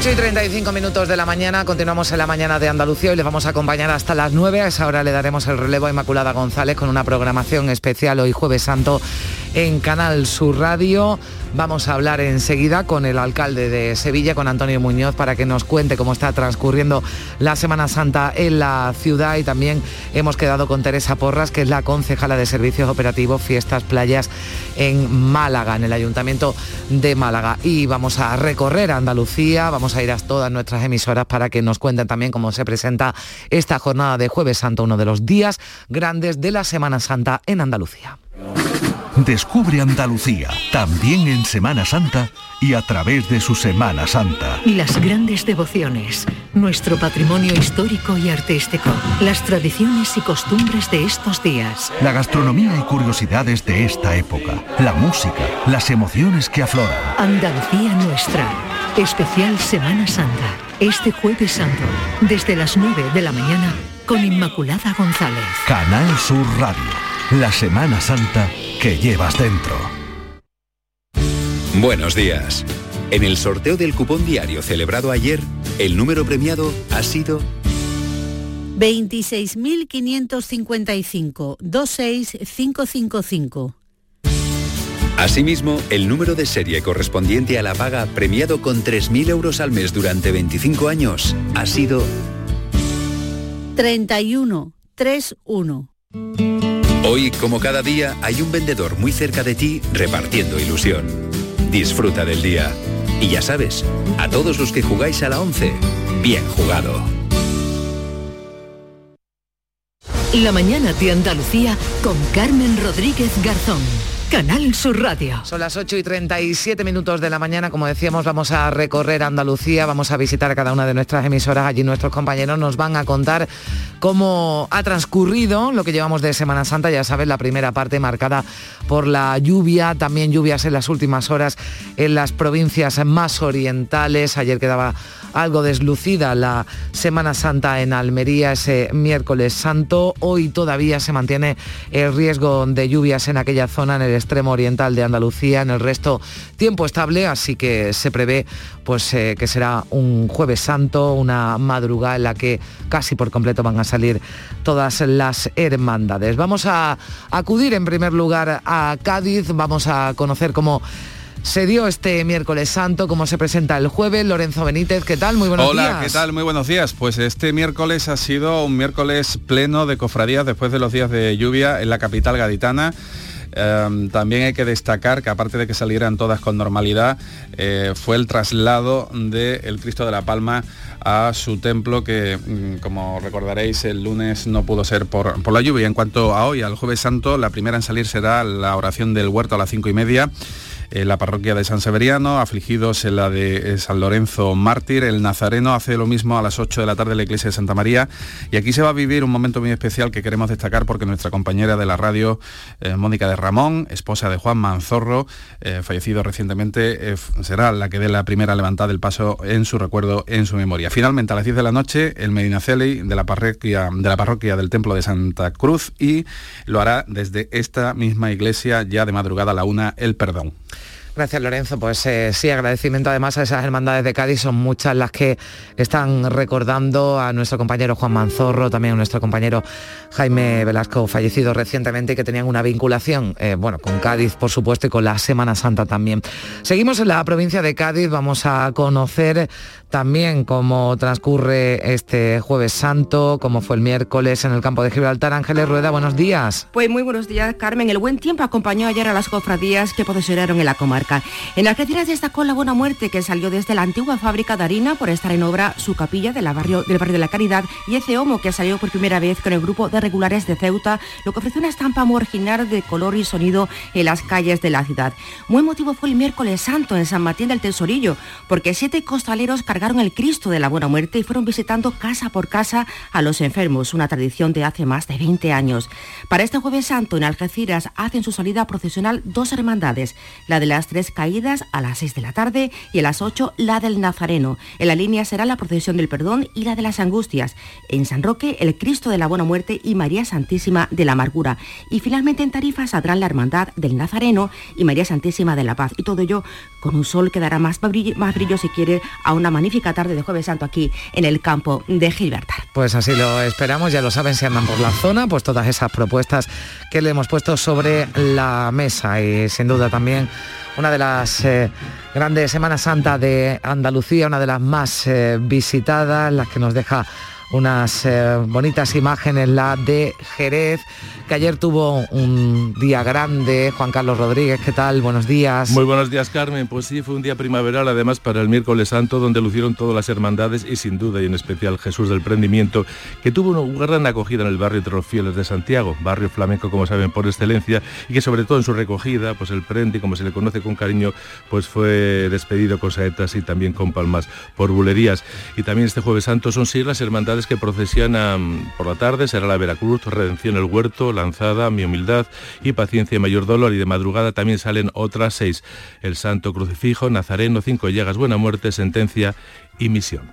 Ocho y 35 minutos de la mañana, continuamos en la mañana de Andalucía y les vamos a acompañar hasta las 9. A esa hora le daremos el relevo a Inmaculada González con una programación especial hoy jueves santo en Canal Sur Radio. Vamos a hablar enseguida con el alcalde de Sevilla, con Antonio Muñoz, para que nos cuente cómo está transcurriendo la Semana Santa en la ciudad y también hemos quedado con Teresa Porras, que es la concejala de Servicios Operativos Fiestas Playas en Málaga, en el Ayuntamiento de Málaga. Y vamos a recorrer Andalucía, vamos a ir a todas nuestras emisoras para que nos cuenten también cómo se presenta esta jornada de Jueves Santo, uno de los días grandes de la Semana Santa en Andalucía. Descubre Andalucía, también en Semana Santa y a través de su Semana Santa. Las grandes devociones, nuestro patrimonio histórico y artístico, las tradiciones y costumbres de estos días. La gastronomía y curiosidades de esta época, la música, las emociones que afloran. Andalucía nuestra, especial Semana Santa, este jueves santo, desde las 9 de la mañana, con Inmaculada González. Canal Sur Radio la Semana Santa que llevas dentro. Buenos días. En el sorteo del cupón diario celebrado ayer, el número premiado ha sido 26.555 26555. Asimismo, el número de serie correspondiente a la paga premiado con 3.000 euros al mes durante 25 años ha sido 3131. Hoy, como cada día, hay un vendedor muy cerca de ti repartiendo ilusión. Disfruta del día. Y ya sabes, a todos los que jugáis a la 11, bien jugado. La mañana de Andalucía con Carmen Rodríguez Garzón. Canal Sur Radio. Son las 8 y 37 minutos de la mañana. Como decíamos, vamos a recorrer Andalucía, vamos a visitar a cada una de nuestras emisoras. Allí nuestros compañeros nos van a contar cómo ha transcurrido lo que llevamos de Semana Santa. Ya sabes, la primera parte marcada por la lluvia, también lluvias en las últimas horas en las provincias más orientales. Ayer quedaba algo deslucida la Semana Santa en Almería ese miércoles santo. Hoy todavía se mantiene el riesgo de lluvias en aquella zona, en el extremo oriental de Andalucía, en el resto tiempo estable, así que se prevé pues eh, que será un jueves santo, una madrugada en la que casi por completo van a salir todas las hermandades. Vamos a acudir en primer lugar a Cádiz, vamos a conocer cómo se dio este miércoles santo, como se presenta el jueves. Lorenzo Benítez, ¿qué tal? Muy buenos días. Hola, ¿qué tal? Muy buenos días. Pues este miércoles ha sido un miércoles pleno de cofradías después de los días de lluvia en la capital gaditana. Em, también hay que destacar que aparte de que salieran todas con normalidad, eh, fue el traslado del Cristo de la Palma a su templo que, mm, como recordaréis, el lunes no pudo ser por, por la lluvia. En cuanto a hoy, al jueves santo, la primera en salir será la oración del huerto a las cinco y media la parroquia de San Severiano, afligidos en la de eh, San Lorenzo Mártir, el Nazareno hace lo mismo a las 8 de la tarde en la iglesia de Santa María y aquí se va a vivir un momento muy especial que queremos destacar porque nuestra compañera de la radio, eh, Mónica de Ramón, esposa de Juan Manzorro, eh, fallecido recientemente, será la que dé la primera levantada del paso en su recuerdo, en su memoria. Finalmente, a las 10 de la noche, el Medinaceli de la parroquia, de la parroquia del Templo de Santa Cruz y lo hará desde esta misma iglesia ya de madrugada a la una, el perdón. Gracias Lorenzo. Pues eh, sí, agradecimiento además a esas hermandades de Cádiz, son muchas las que están recordando a nuestro compañero Juan Manzorro, también a nuestro compañero Jaime Velasco, fallecido recientemente, que tenían una vinculación, eh, bueno, con Cádiz por supuesto y con la Semana Santa también. Seguimos en la provincia de Cádiz, vamos a conocer también cómo transcurre este jueves santo, cómo fue el miércoles en el campo de Gibraltar. Ángeles Rueda, buenos días. Pues muy buenos días, Carmen. El buen tiempo acompañó ayer a las cofradías que procesionaron en la comarca. En Algeciras destacó la Buena Muerte, que salió desde la antigua fábrica de harina por estar en obra su capilla del barrio, del barrio de la Caridad y ese Homo, que salió por primera vez con el grupo de regulares de Ceuta, lo que ofreció una estampa muy original de color y sonido en las calles de la ciudad. Muy motivo fue el miércoles santo en San Martín del Tesorillo, porque siete costaleros cargaron el Cristo de la Buena Muerte y fueron visitando casa por casa a los enfermos, una tradición de hace más de 20 años. Para este jueves santo en Algeciras hacen su salida procesional dos hermandades, la de las tres caídas a las 6 de la tarde y a las 8 la del Nazareno. En la línea será la procesión del perdón y la de las angustias. En San Roque el Cristo de la Buena Muerte y María Santísima de la Amargura. Y finalmente en Tarifa saldrán la hermandad del Nazareno y María Santísima de la Paz. Y todo ello con un sol que dará más brillo, si quiere a una tarde de jueves santo aquí en el campo de Gibraltar. Pues así lo esperamos, ya lo saben si andan por la zona, pues todas esas propuestas que le hemos puesto sobre la mesa y sin duda también una de las eh, grandes Semanas Santa de Andalucía, una de las más eh, visitadas, las que nos deja unas eh, bonitas imágenes, la de Jerez, que ayer tuvo un día grande. Juan Carlos Rodríguez, ¿qué tal? Buenos días. Muy buenos días, Carmen. Pues sí, fue un día primaveral, además, para el miércoles santo, donde lucieron todas las hermandades y sin duda, y en especial Jesús del Prendimiento, que tuvo una gran acogida en el barrio de los Fieles de Santiago, barrio flamenco, como saben, por excelencia, y que sobre todo en su recogida, pues el Prendi, como se le conoce con cariño, pues fue despedido con saetas y también con palmas por bulerías. Y también este jueves santo son seis las hermandades que procesionan por la tarde, será la Veracruz, Redención el Huerto, Lanzada, Mi Humildad y Paciencia y Mayor Dolor, y de madrugada también salen otras seis, el Santo Crucifijo, Nazareno, Cinco Llagas, Buena Muerte, Sentencia y Misión.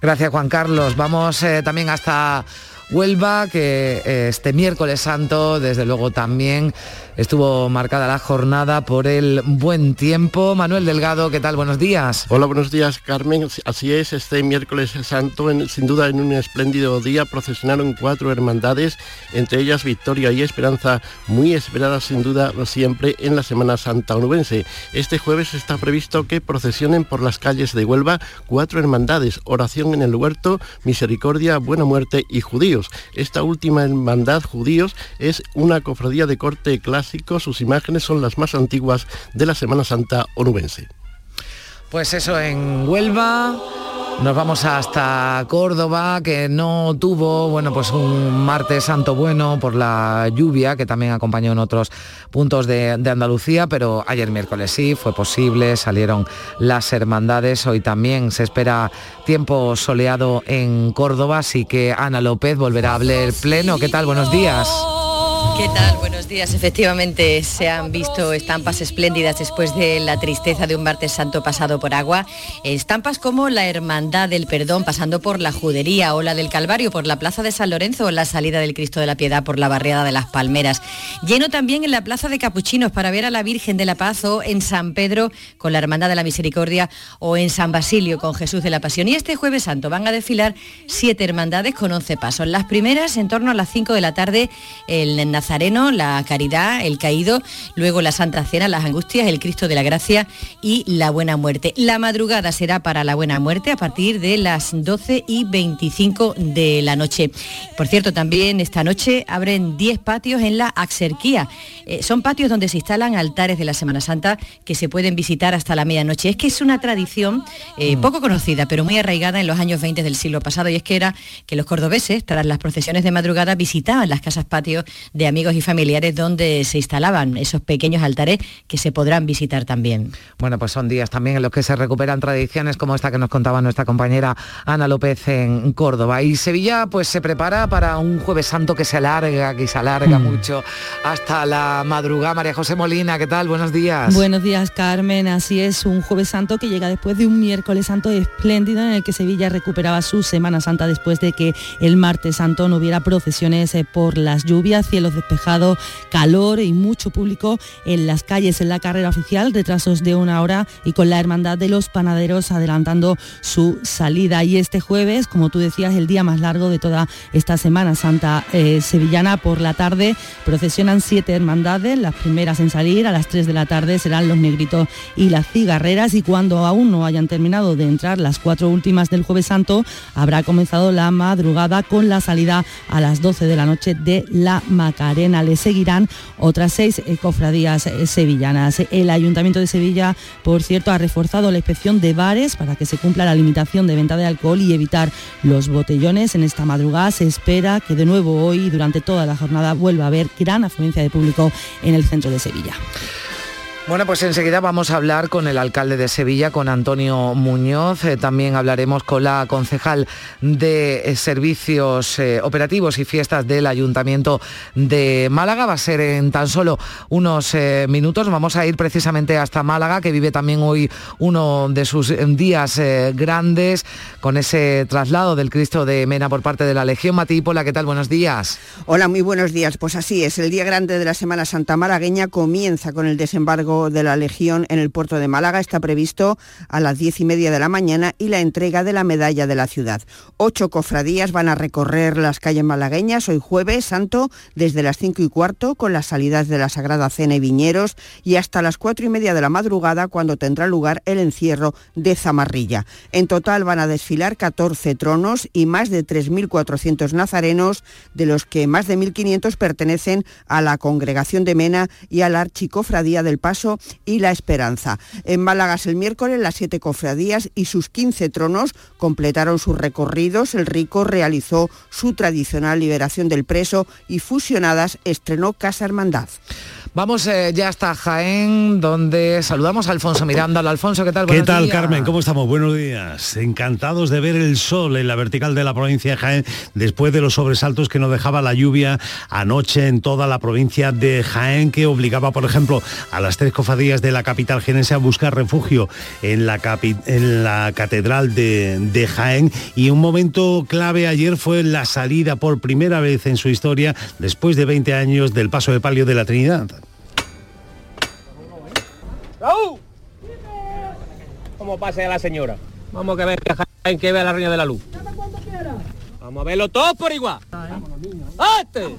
Gracias Juan Carlos. Vamos eh, también hasta Huelva, que eh, este miércoles santo, desde luego también estuvo marcada la jornada por el buen tiempo. Manuel Delgado, ¿qué tal? Buenos días. Hola, buenos días, Carmen. Así es, este miércoles santo, sin duda en un espléndido día, procesionaron cuatro hermandades, entre ellas Victoria y Esperanza, muy esperadas sin duda siempre en la Semana Santa onubense. Este jueves está previsto que procesionen por las calles de Huelva cuatro hermandades, Oración en el Huerto, Misericordia, Buena Muerte y Esta última hermandad, Judíos, es una cofradía de corte clásico, sus imágenes son las más antiguas de la Semana Santa onubense. Pues eso en Huelva. Nos vamos hasta Córdoba, que no tuvo, bueno, pues un martes santo bueno por la lluvia, que también acompañó en otros puntos de, de, Andalucía, pero ayer miércoles sí, fue posible, salieron las hermandades, hoy también se espera tiempo soleado en Córdoba, así que Ana López volverá a hablar pleno. ¿Qué tal? Buenos días. ¿Qué tal? Buenos días. Efectivamente se han visto estampas espléndidas después de la tristeza de un martes santo pasado por agua. Estampas como la Hermandad del Perdón pasando por la Judería o la del Calvario por la Plaza de San Lorenzo o la salida del Cristo de la Piedad por la Barriada de las Palmeras. Lleno también en la Plaza de Capuchinos para ver a la Virgen de la Paz o en San Pedro con la Hermandad de la Misericordia o en San Basilio con Jesús de la Pasión. Y este jueves santo van a desfilar siete hermandades con once pasos. Las primeras en torno a las 5 de la tarde el Nazareno, la Caridad, el Caído, luego la Santa Cena, las Angustias, el Cristo de la Gracia y la Buena Muerte. La madrugada será para la Buena Muerte a partir de las 12 y 25 de la noche. Por cierto, también esta noche abren 10 patios en la Axerquía. Eh, son patios donde se instalan altares de la Semana Santa que se pueden visitar hasta la medianoche. Es que es una tradición eh, mm. poco conocida, pero muy arraigada en los años 20 del siglo pasado, y es que era que los cordobeses, tras las procesiones de madrugada, visitaban las casas patios de amigos y familiares donde se instalaban esos pequeños altares que se podrán visitar también. Bueno, pues son días también en los que se recuperan tradiciones como esta que nos contaba nuestra compañera Ana López en Córdoba. Y Sevilla pues se prepara para un jueves santo que se alarga, que se alarga mm. mucho hasta la madrugada. María José Molina, ¿qué tal? Buenos días. Buenos días, Carmen. Así es, un jueves santo que llega después de un miércoles santo espléndido en el que Sevilla recuperaba su Semana Santa después de que el martes santo no hubiera procesiones eh, por las lluvias, cielo cielos despejados, calor y mucho público en las calles en la carrera oficial, retrasos de una hora y con la Hermandad de los Panaderos adelantando su salida. Y este jueves, como tú decías, el día más largo de toda esta Semana Santa eh, sevillana por la tarde, procesionan siete hermandades, las primeras en salir a las 3 de la tarde serán los negritos y las cigarreras y cuando aún no hayan terminado de entrar las cuatro últimas del jueves santo, habrá comenzado la madrugada con la salida a las 12 de la noche de la Macarena. Le seguirán otras seis eh, cofradías eh, sevillanas. El Ayuntamiento de Sevilla, por cierto, ha reforzado la inspección de bares para que se cumpla la limitación de venta de alcohol y evitar los botellones. En esta madrugada se espera que de nuevo hoy, durante toda la jornada, vuelva a haber gran afluencia de público en el centro de Sevilla. Bueno, pues enseguida vamos a hablar con el alcalde de Sevilla, con Antonio Muñoz. Eh, también hablaremos con la concejal de eh, Servicios eh, Operativos y Fiestas del Ayuntamiento de Málaga. Va a ser en tan solo unos minutos. Vamos a ir precisamente hasta Málaga, que vive también hoy uno de sus días grandes, con ese traslado del Cristo de Mena por parte de la Legión. Matípola, ¿qué tal? Buenos días. Hola, muy buenos días. Pues así es, el día grande de la Semana Santa Malagueña comienza con el desembarco de la Legión en el puerto de Málaga está previsto a las diez y media de la mañana y la entrega de la medalla de la ciudad. Ocho cofradías van a recorrer las calles malagueñas hoy jueves santo desde las cinco y cuarto con las salidas de la Sagrada Cena y Viñeros y hasta las cuatro y media de la madrugada cuando tendrá lugar el encierro de Zamarrilla. En total van a desfilar 14 tronos y más de 3.400 nazarenos, de los que más de 1.500 pertenecen a la Congregación de Mena y a la Archicofradía del Paso y La Esperanza. En Málaga el miércoles las siete cofradías y sus 15 tronos completaron sus recorridos. El Rico realizó su tradicional liberación del preso y fusionadas estrenó Casa Hermandad. Vamos eh, ya hasta Jaén, donde saludamos a Alfonso Miranda. Alfonso, ¿qué tal? ¿Qué tal, Carmen? ¿Cómo estamos? Buenos días. Encantados de ver el sol en la vertical de la provincia de Jaén después de los sobresaltos que nos dejaba la lluvia anoche en toda la provincia de Jaén, que obligaba, por ejemplo, a las tres cofadías de la capital genense a buscar refugio en la, en la catedral de, de Jaén. Y un momento clave ayer fue la salida por primera vez en su historia, después de 20 años, del paso de palio de la Trinidad. ¡Raúl! ¿Cómo pase a la señora? Vamos a ver que, que vea la reina de la luz. Vamos a verlo todos por igual. ¡Este!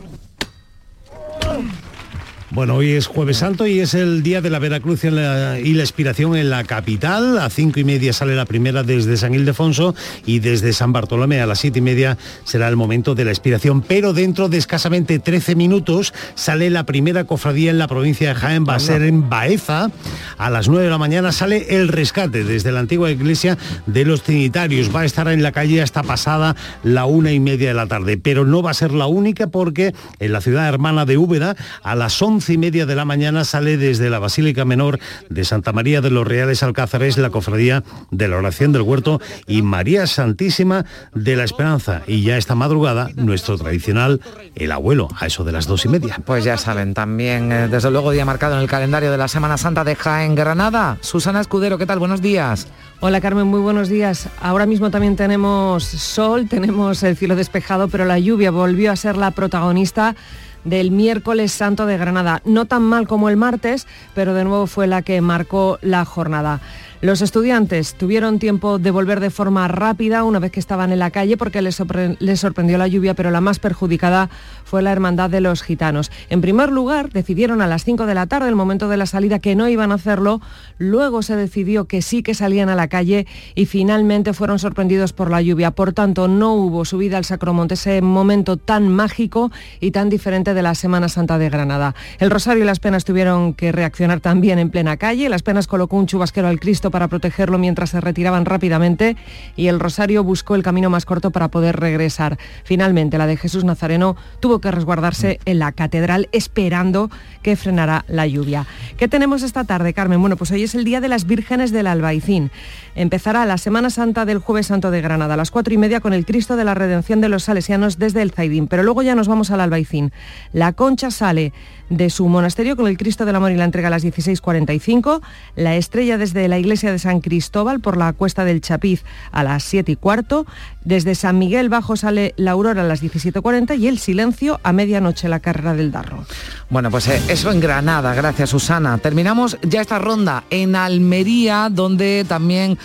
Bueno, hoy es jueves santo y es el día de la Veracruz y la, expiración en la capital. A cinco y media sale la primera desde San Ildefonso y desde San Bartolomé a las siete y media será el momento de la expiración. Pero dentro de escasamente 13 minutos sale la primera cofradía en la provincia de Jaén, va a ser en Baeza. A las 9 de la mañana sale el rescate desde la antigua iglesia de los Trinitarios. Va a estar en la calle hasta pasada la una y media de la tarde. Pero no va a ser la única porque en la ciudad hermana de Úbeda a las 11 y media de la mañana sale desde la Basílica Menor de Santa María de los Reales Alcázares la cofradía de la oración del huerto y María Santísima de la Esperanza. Y ya esta madrugada, nuestro tradicional, el abuelo, a eso de las dos y media. Pues ya saben, también, eh, desde luego, día marcado en el calendario de la Semana Santa de Jaén, Granada. Susana Escudero, ¿qué tal? Buenos días. Hola Carmen, muy buenos días. Ahora mismo también tenemos sol, tenemos el cielo despejado, pero la lluvia volvió a ser la protagonista del miércoles santo de Granada. No tan mal como el martes, pero de nuevo fue la que marcó la jornada. Los estudiantes tuvieron tiempo de volver de forma rápida una vez que estaban en la calle porque les, sorprendió la lluvia, pero la más perjudicada fue la Hermandad de los Gitanos. En primer lugar, decidieron a las 5 de la tarde, el momento de la salida, que no iban a hacerlo. Luego se decidió que sí que salían a la calle y finalmente fueron sorprendidos por la lluvia. Por tanto, no hubo subida al Sacromonte, ese momento tan mágico y tan diferente de la Semana Santa de Granada. El Rosario y las Penas tuvieron que reaccionar también en plena calle. Las Penas colocó un chubasquero al Cristo para protegerlo mientras se retiraban rápidamente y el Rosario buscó el camino más corto para poder regresar. Finalmente, la de Jesús Nazareno tuvo que resguardarse en la catedral esperando que frenara la lluvia. ¿Qué tenemos esta tarde, Carmen? Bueno, pues hoy es el Día de las Vírgenes del Albaicín. Empezará la Semana Santa del Jueves Santo de Granada a las cuatro y media con el Cristo de la Redención de los Salesianos desde el Zaidín. Pero luego ya nos vamos al Albaicín. La concha sale de su monasterio con el Cristo del Amor y la entrega a las 16.45. La estrella desde la iglesia de San Cristóbal por la cuesta del Chapiz a las 7 y cuarto. Desde San Miguel Bajo sale la aurora a las 17.40 y el silencio a medianoche la carrera del Darro. Bueno, pues eh, eso en Granada, gracias Susana. Terminamos ya esta ronda en Almería, donde también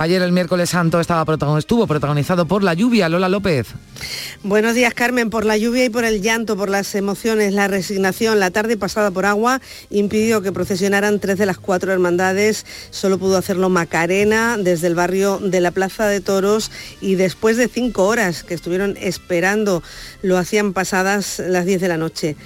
Ayer el miércoles santo estaba estuvo protagonizado por la lluvia. Lola López. Buenos días, Carmen. Por la lluvia y por el llanto, por las emociones, la resignación, la tarde pasada por agua impidió que procesionaran tres de las cuatro hermandades. Solo pudo hacerlo Macarena desde el barrio de la Plaza de Toros y después de cinco horas que estuvieron esperando, lo hacían pasadas las 10 de la noche.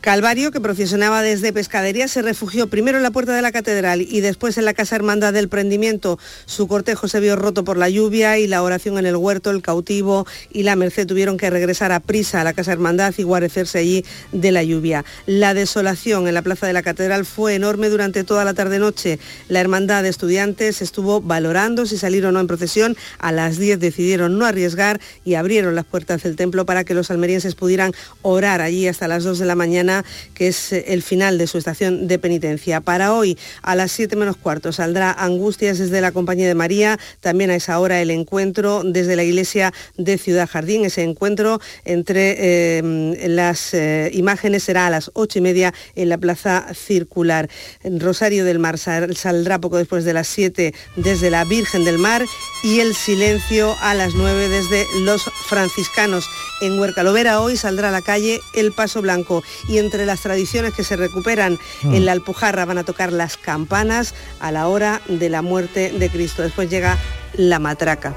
Calvario, que procesionaba desde Pescadería, se refugió primero en la puerta de la catedral y después en la Casa Hermandad del Prendimiento. Su cortejo se vio roto por la lluvia y la oración en el huerto, el cautivo y la merced tuvieron que regresar a prisa a la Casa Hermandad y guarecerse allí de la lluvia. La desolación en la Plaza de la Catedral fue enorme durante toda la tarde-noche. La Hermandad de Estudiantes estuvo valorando si salir o no en procesión. A las 10 decidieron no arriesgar y abrieron las puertas del templo para que los almerienses pudieran orar allí hasta las 2 de la mañana que es eh, el final de su estación de penitencia. Para hoy, a las 7 menos cuarto, saldrá Angustias desde la Compañía de María, también a esa hora el encuentro desde la iglesia de Ciudad Jardín. Ese encuentro entre eh, las eh, imágenes será a las ocho y media en la Plaza Circular. Rosario del Mar saldrá poco después de las 7 desde la Virgen del Mar y el silencio a las 9 desde los franciscanos. En Huercalovera hoy saldrá a la calle el Paso Blanco entre las tradiciones que se recuperan mm. en la Alpujarra van a tocar las campanas a la hora de la muerte de Cristo. Después llega la matraca.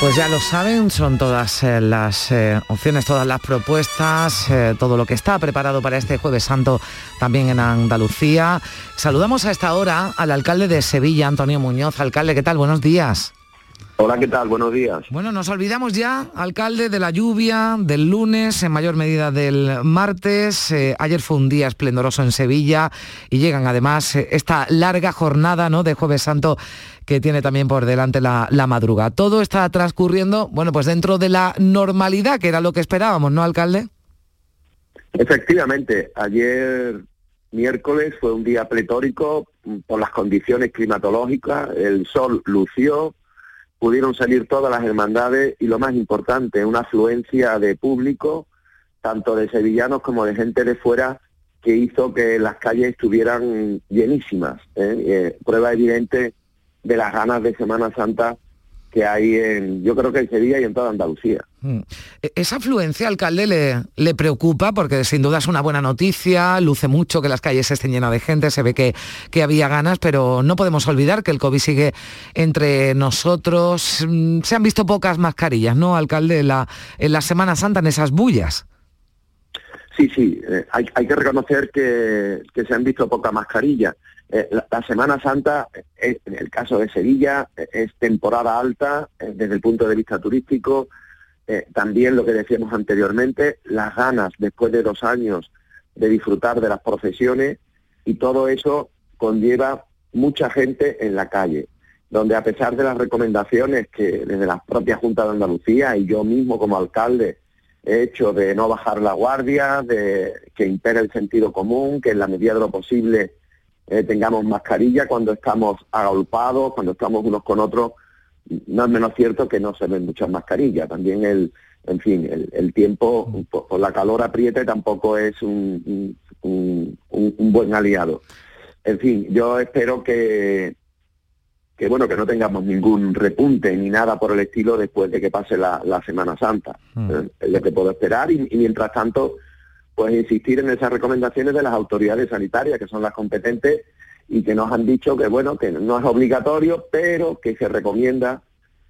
Pues ya lo saben, son todas eh, las eh, opciones, todas las propuestas, eh, todo lo que está preparado para este jueves santo también en Andalucía. Saludamos a esta hora al alcalde de Sevilla, Antonio Muñoz. Alcalde, ¿qué tal? Buenos días. Hola, ¿qué tal? Buenos días. Bueno, nos olvidamos ya, alcalde, de la lluvia, del lunes, en mayor medida del martes. Eh, ayer fue un día esplendoroso en Sevilla y llegan además eh, esta larga jornada ¿no? de Jueves Santo que tiene también por delante la, la madruga. Todo está transcurriendo, bueno, pues dentro de la normalidad, que era lo que esperábamos, ¿no, alcalde? Efectivamente, ayer miércoles fue un día pletórico mm, por las condiciones climatológicas, el sol lució, pudieron salir todas las hermandades y lo más importante, una afluencia de público, tanto de sevillanos como de gente de fuera, que hizo que las calles estuvieran llenísimas. ¿eh? Eh, prueba evidente de las ganas de Semana Santa que hay en, yo creo que en Sevilla y en toda Andalucía. Mm. E-, ¿Esa afluencia, alcalde, le, le preocupa? Porque sin duda es una buena noticia, luce mucho que las calles estén llenas de gente, se ve que, que había ganas, pero no podemos olvidar que el COVID sigue entre nosotros. Mm, se han visto pocas mascarillas, ¿no, alcalde, en la, en la Semana Santa, en esas bullas? Sí, sí, eh, hay, hay, que reconocer que, que se han visto pocas mascarillas eh, la, Semana Santa, eh, en el caso de Sevilla, eh, es temporada alta desde el punto de vista turístico. también lo que decíamos anteriormente, las ganas después de dos años de disfrutar de las procesiones y todo eso conlleva mucha gente en la calle, donde a pesar de las recomendaciones que desde la propia Junta de Andalucía y yo mismo como alcalde he hecho de no bajar la guardia, de que impere el sentido común, que en la medida de lo posible eh, tengamos mascarilla cuando estamos agolpados, cuando estamos unos con otros, no es menos cierto que no se ven muchas mascarillas. También el, en fin, el, tiempo por, la calor apriete tampoco es un, un, buen aliado. En fin, yo espero que, que bueno que no tengamos ningún repunte ni nada por el estilo después de que pase la, Semana Santa. Mm. Es lo que puedo esperar y mientras tanto pues insistir en esas recomendaciones de las autoridades sanitarias, que son las competentes y que nos han dicho que, bueno, que no es obligatorio, pero que se recomienda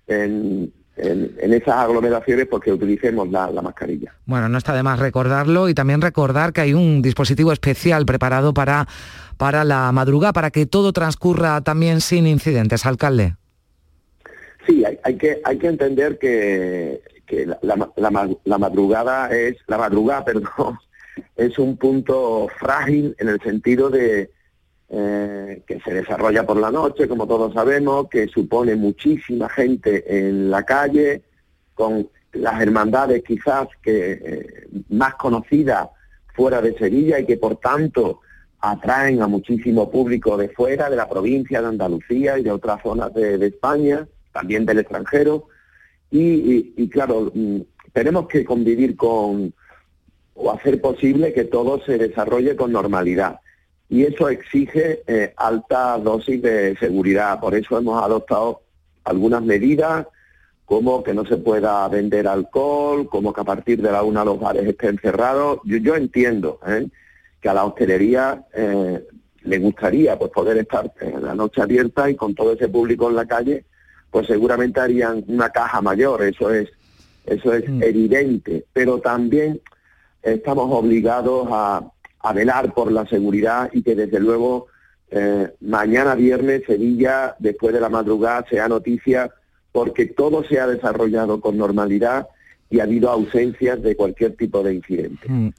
en, esas aglomeraciones porque utilicemos la, mascarilla. Bueno, no está de más recordarlo y también recordar que hay un dispositivo especial preparado para, para la madrugada, para que todo transcurra también sin incidentes, alcalde. Sí, hay, que, hay que entender que, la, madrugada es, la madrugada, perdón, es un punto frágil en el sentido de eh, que se desarrolla por la noche, como todos sabemos, que supone muchísima gente en la calle, con las hermandades quizás que eh, más conocidas fuera de Sevilla y que por tanto atraen a muchísimo público de fuera, de la provincia de Andalucía y de otras zonas de, España, también del extranjero. Y, claro, mm, tenemos que convivir con o hacer posible que todo se desarrolle con normalidad. Y eso exige eh, alta dosis de seguridad. Por eso hemos adoptado algunas medidas, como que no se pueda vender alcohol, como que a partir de la una los bares estén cerrados. Yo, yo entiendo, ¿eh? que a la hostelería eh, le gustaría pues poder estar en la noche abierta y con todo ese público en la calle, pues seguramente harían una caja mayor, eso es, eso es mm. evidente, pero también estamos obligados a, velar por la seguridad y que desde luego eh, mañana viernes Sevilla, después de la madrugada, sea noticia porque todo se ha desarrollado con normalidad y ha habido ausencias de cualquier tipo de incidente. Mm.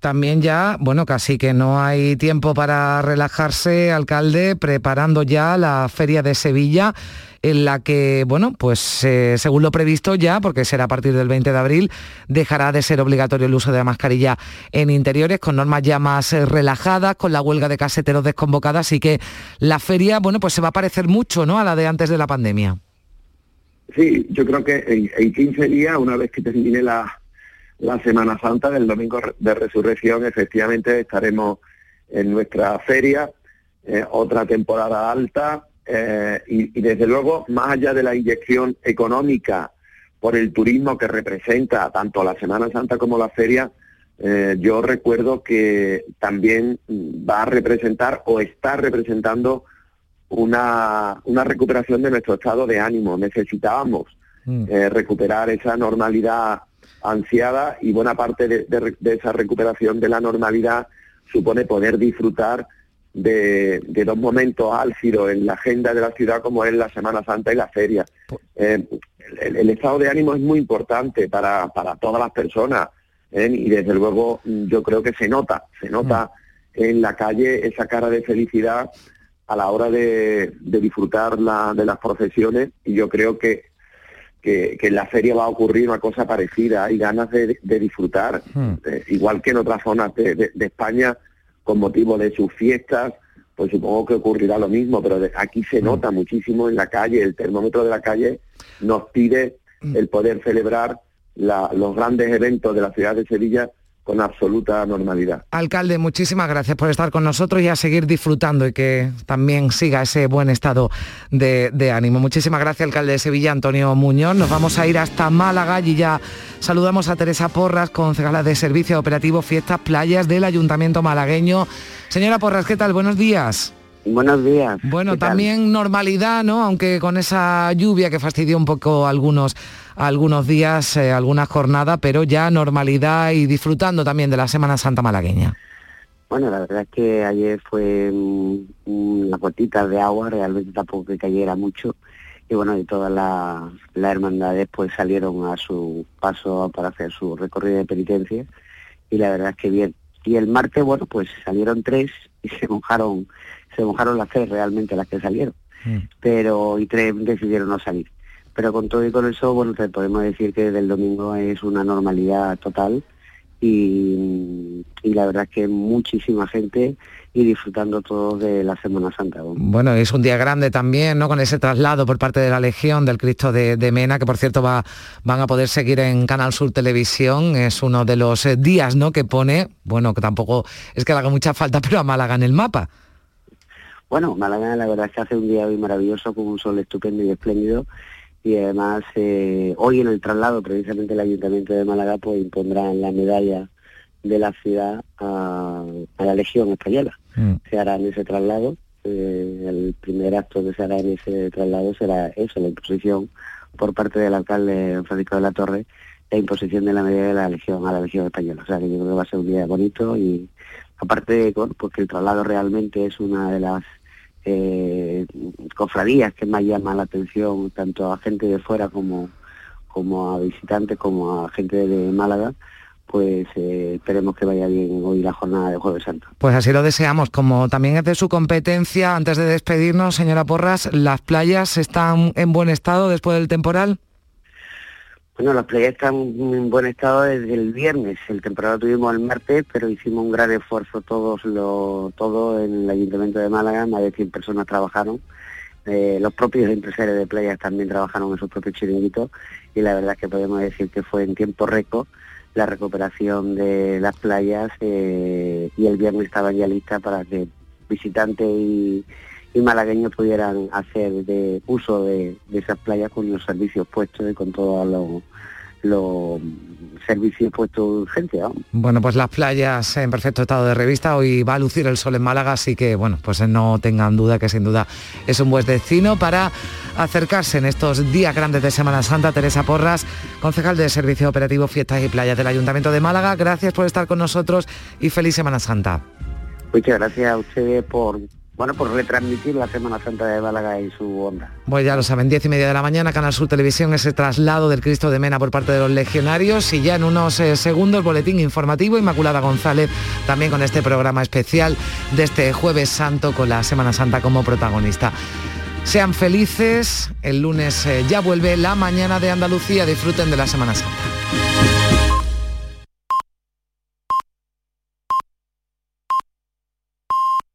También ya, bueno, casi que no hay tiempo para relajarse, alcalde, preparando ya la Feria de Sevilla en la que, bueno, pues eh, según lo previsto ya, porque será a partir del 20 de abril, dejará de ser obligatorio el uso de la mascarilla en interiores, con normas ya más eh, relajadas, con la huelga de caseteros desconvocada, así que la feria, bueno, pues se va a parecer mucho, ¿no?, a la de antes de la pandemia. Sí, yo creo que en, 15 días, una vez que termine la, la Semana Santa del Domingo de Resurrección, efectivamente estaremos en nuestra feria, eh, otra temporada alta, eh, y, desde luego, más allá de la inyección económica por el turismo que representa tanto la Semana Santa como la feria, eh, yo recuerdo que también va a representar o está representando una, una recuperación de nuestro estado de ánimo. Necesitábamos mm. eh, recuperar esa normalidad ansiada y buena parte de, esa recuperación de la normalidad supone poder disfrutar de, dos momentos álgidos en la agenda de la ciudad como es la Semana Santa y la feria. Eh, el, estado de ánimo es muy importante para, para todas las personas ¿eh? y desde luego yo creo que se nota, se nota mm. en la calle esa cara de felicidad a la hora de, disfrutar de las procesiones y yo creo que, que, en la feria va a ocurrir una cosa parecida, hay ganas de, disfrutar, hmm. eh, igual que en otras zonas de, España con motivo de sus fiestas, pues supongo que ocurrirá lo mismo, pero aquí se hmm. nota muchísimo en la calle, el termómetro de la calle nos pide hmm. el poder celebrar los grandes eventos de la ciudad de Sevilla con absoluta normalidad. Alcalde, muchísimas gracias por estar con nosotros y a seguir disfrutando y que también siga ese buen estado de, ánimo. Muchísimas gracias, alcalde de Sevilla, Antonio Muñoz. Nos vamos a ir hasta Málaga y ya saludamos a Teresa Porras, concejala de Servicio Operativo Fiestas Playas del Ayuntamiento malagueño. Señora Porras, ¿qué tal? Buenos días. Buenos días. Bueno, también normalidad, ¿no? Aunque con esa lluvia que fastidió un poco algunos, algunos días, eh, algunas jornadas, pero ya normalidad y disfrutando también de la Semana Santa malagueña. Bueno, la verdad es que ayer fue una gotita de agua, realmente tampoco que cayera mucho. Y bueno, y todas las hermandades pues salieron a su paso para hacer su recorrido de penitencia. Y la verdad es que bien. Y el martes, bueno, pues salieron tres y se mojaron se mojaron las tres realmente las que salieron, mm. pero y tres decidieron no salir. Pero con todo y con eso, bueno, te podemos decir que desde el domingo es una normalidad total y, la verdad es que muchísima gente y disfrutando todos de la Semana Santa. Bueno, es un día grande también, ¿no? Con ese traslado por parte de la Legión del Cristo de, Mena, que por cierto va, van a poder seguir en Canal Sur Televisión. Es uno de los eh, días, ¿no? Que pone, bueno, que tampoco es que le haga mucha falta, pero a Málaga en el mapa. Bueno, Málaga la verdad es que hace un día hoy maravilloso con un sol estupendo y espléndido y además eh, hoy en el traslado precisamente el Ayuntamiento de Málaga pues impondrá la medalla de la ciudad a, la Legión Española. Mm. Se hará en ese traslado, eh, el primer acto que se hará en ese traslado será eso, la imposición por parte del alcalde Francisco de la Torre, la imposición de la medalla de la Legión a la Legión Española. O sea que yo creo que va a ser un día bonito y aparte de porque el traslado realmente es una de las eh, cofradías que más llaman la atención tanto a gente de fuera como, como a visitantes, como a gente de Málaga, pues eh, esperemos que vaya bien hoy la jornada de Jueves Santo. Pues así lo deseamos. Como también es de su competencia, antes de despedirnos, señora Porras, ¿las playas están en buen estado después del temporal? Bueno, las playas están en buen estado desde el viernes. El temporada tuvimos el martes, pero hicimos un gran esfuerzo todos los, todos en el Ayuntamiento de Málaga, más de 100 personas trabajaron. Eh, los propios empresarios de playas también trabajaron en sus propios chiringuitos y la verdad es que podemos decir que fue en tiempo récord la recuperación de las playas eh, y el viernes estaban ya listas para que visitantes y, y malagueños pudieran hacer de uso de, esas playas con los servicios puestos y con todos los, los servicios puestos de urgencia. Bueno, pues las playas en perfecto estado de revista, hoy va a lucir el sol en Málaga, así que bueno, pues no tengan duda que sin duda es un buen destino para acercarse en estos días grandes de Semana Santa. Teresa Porras, concejal de Servicio Operativo Fiestas y Playas del Ayuntamiento de Málaga, gracias por estar con nosotros y feliz Semana Santa. Muchas gracias a ustedes por bueno, por retransmitir la Semana Santa de Málaga y su onda. Pues ya lo saben, diez y media de la mañana, Canal Sur Televisión, ese traslado del Cristo de Mena por parte de los legionarios y ya en unos eh, segundos, boletín informativo, Inmaculada González, también con este programa especial de este jueves santo con la Semana Santa como protagonista. Sean felices, el lunes eh, ya vuelve la mañana de Andalucía, disfruten de la Semana Santa.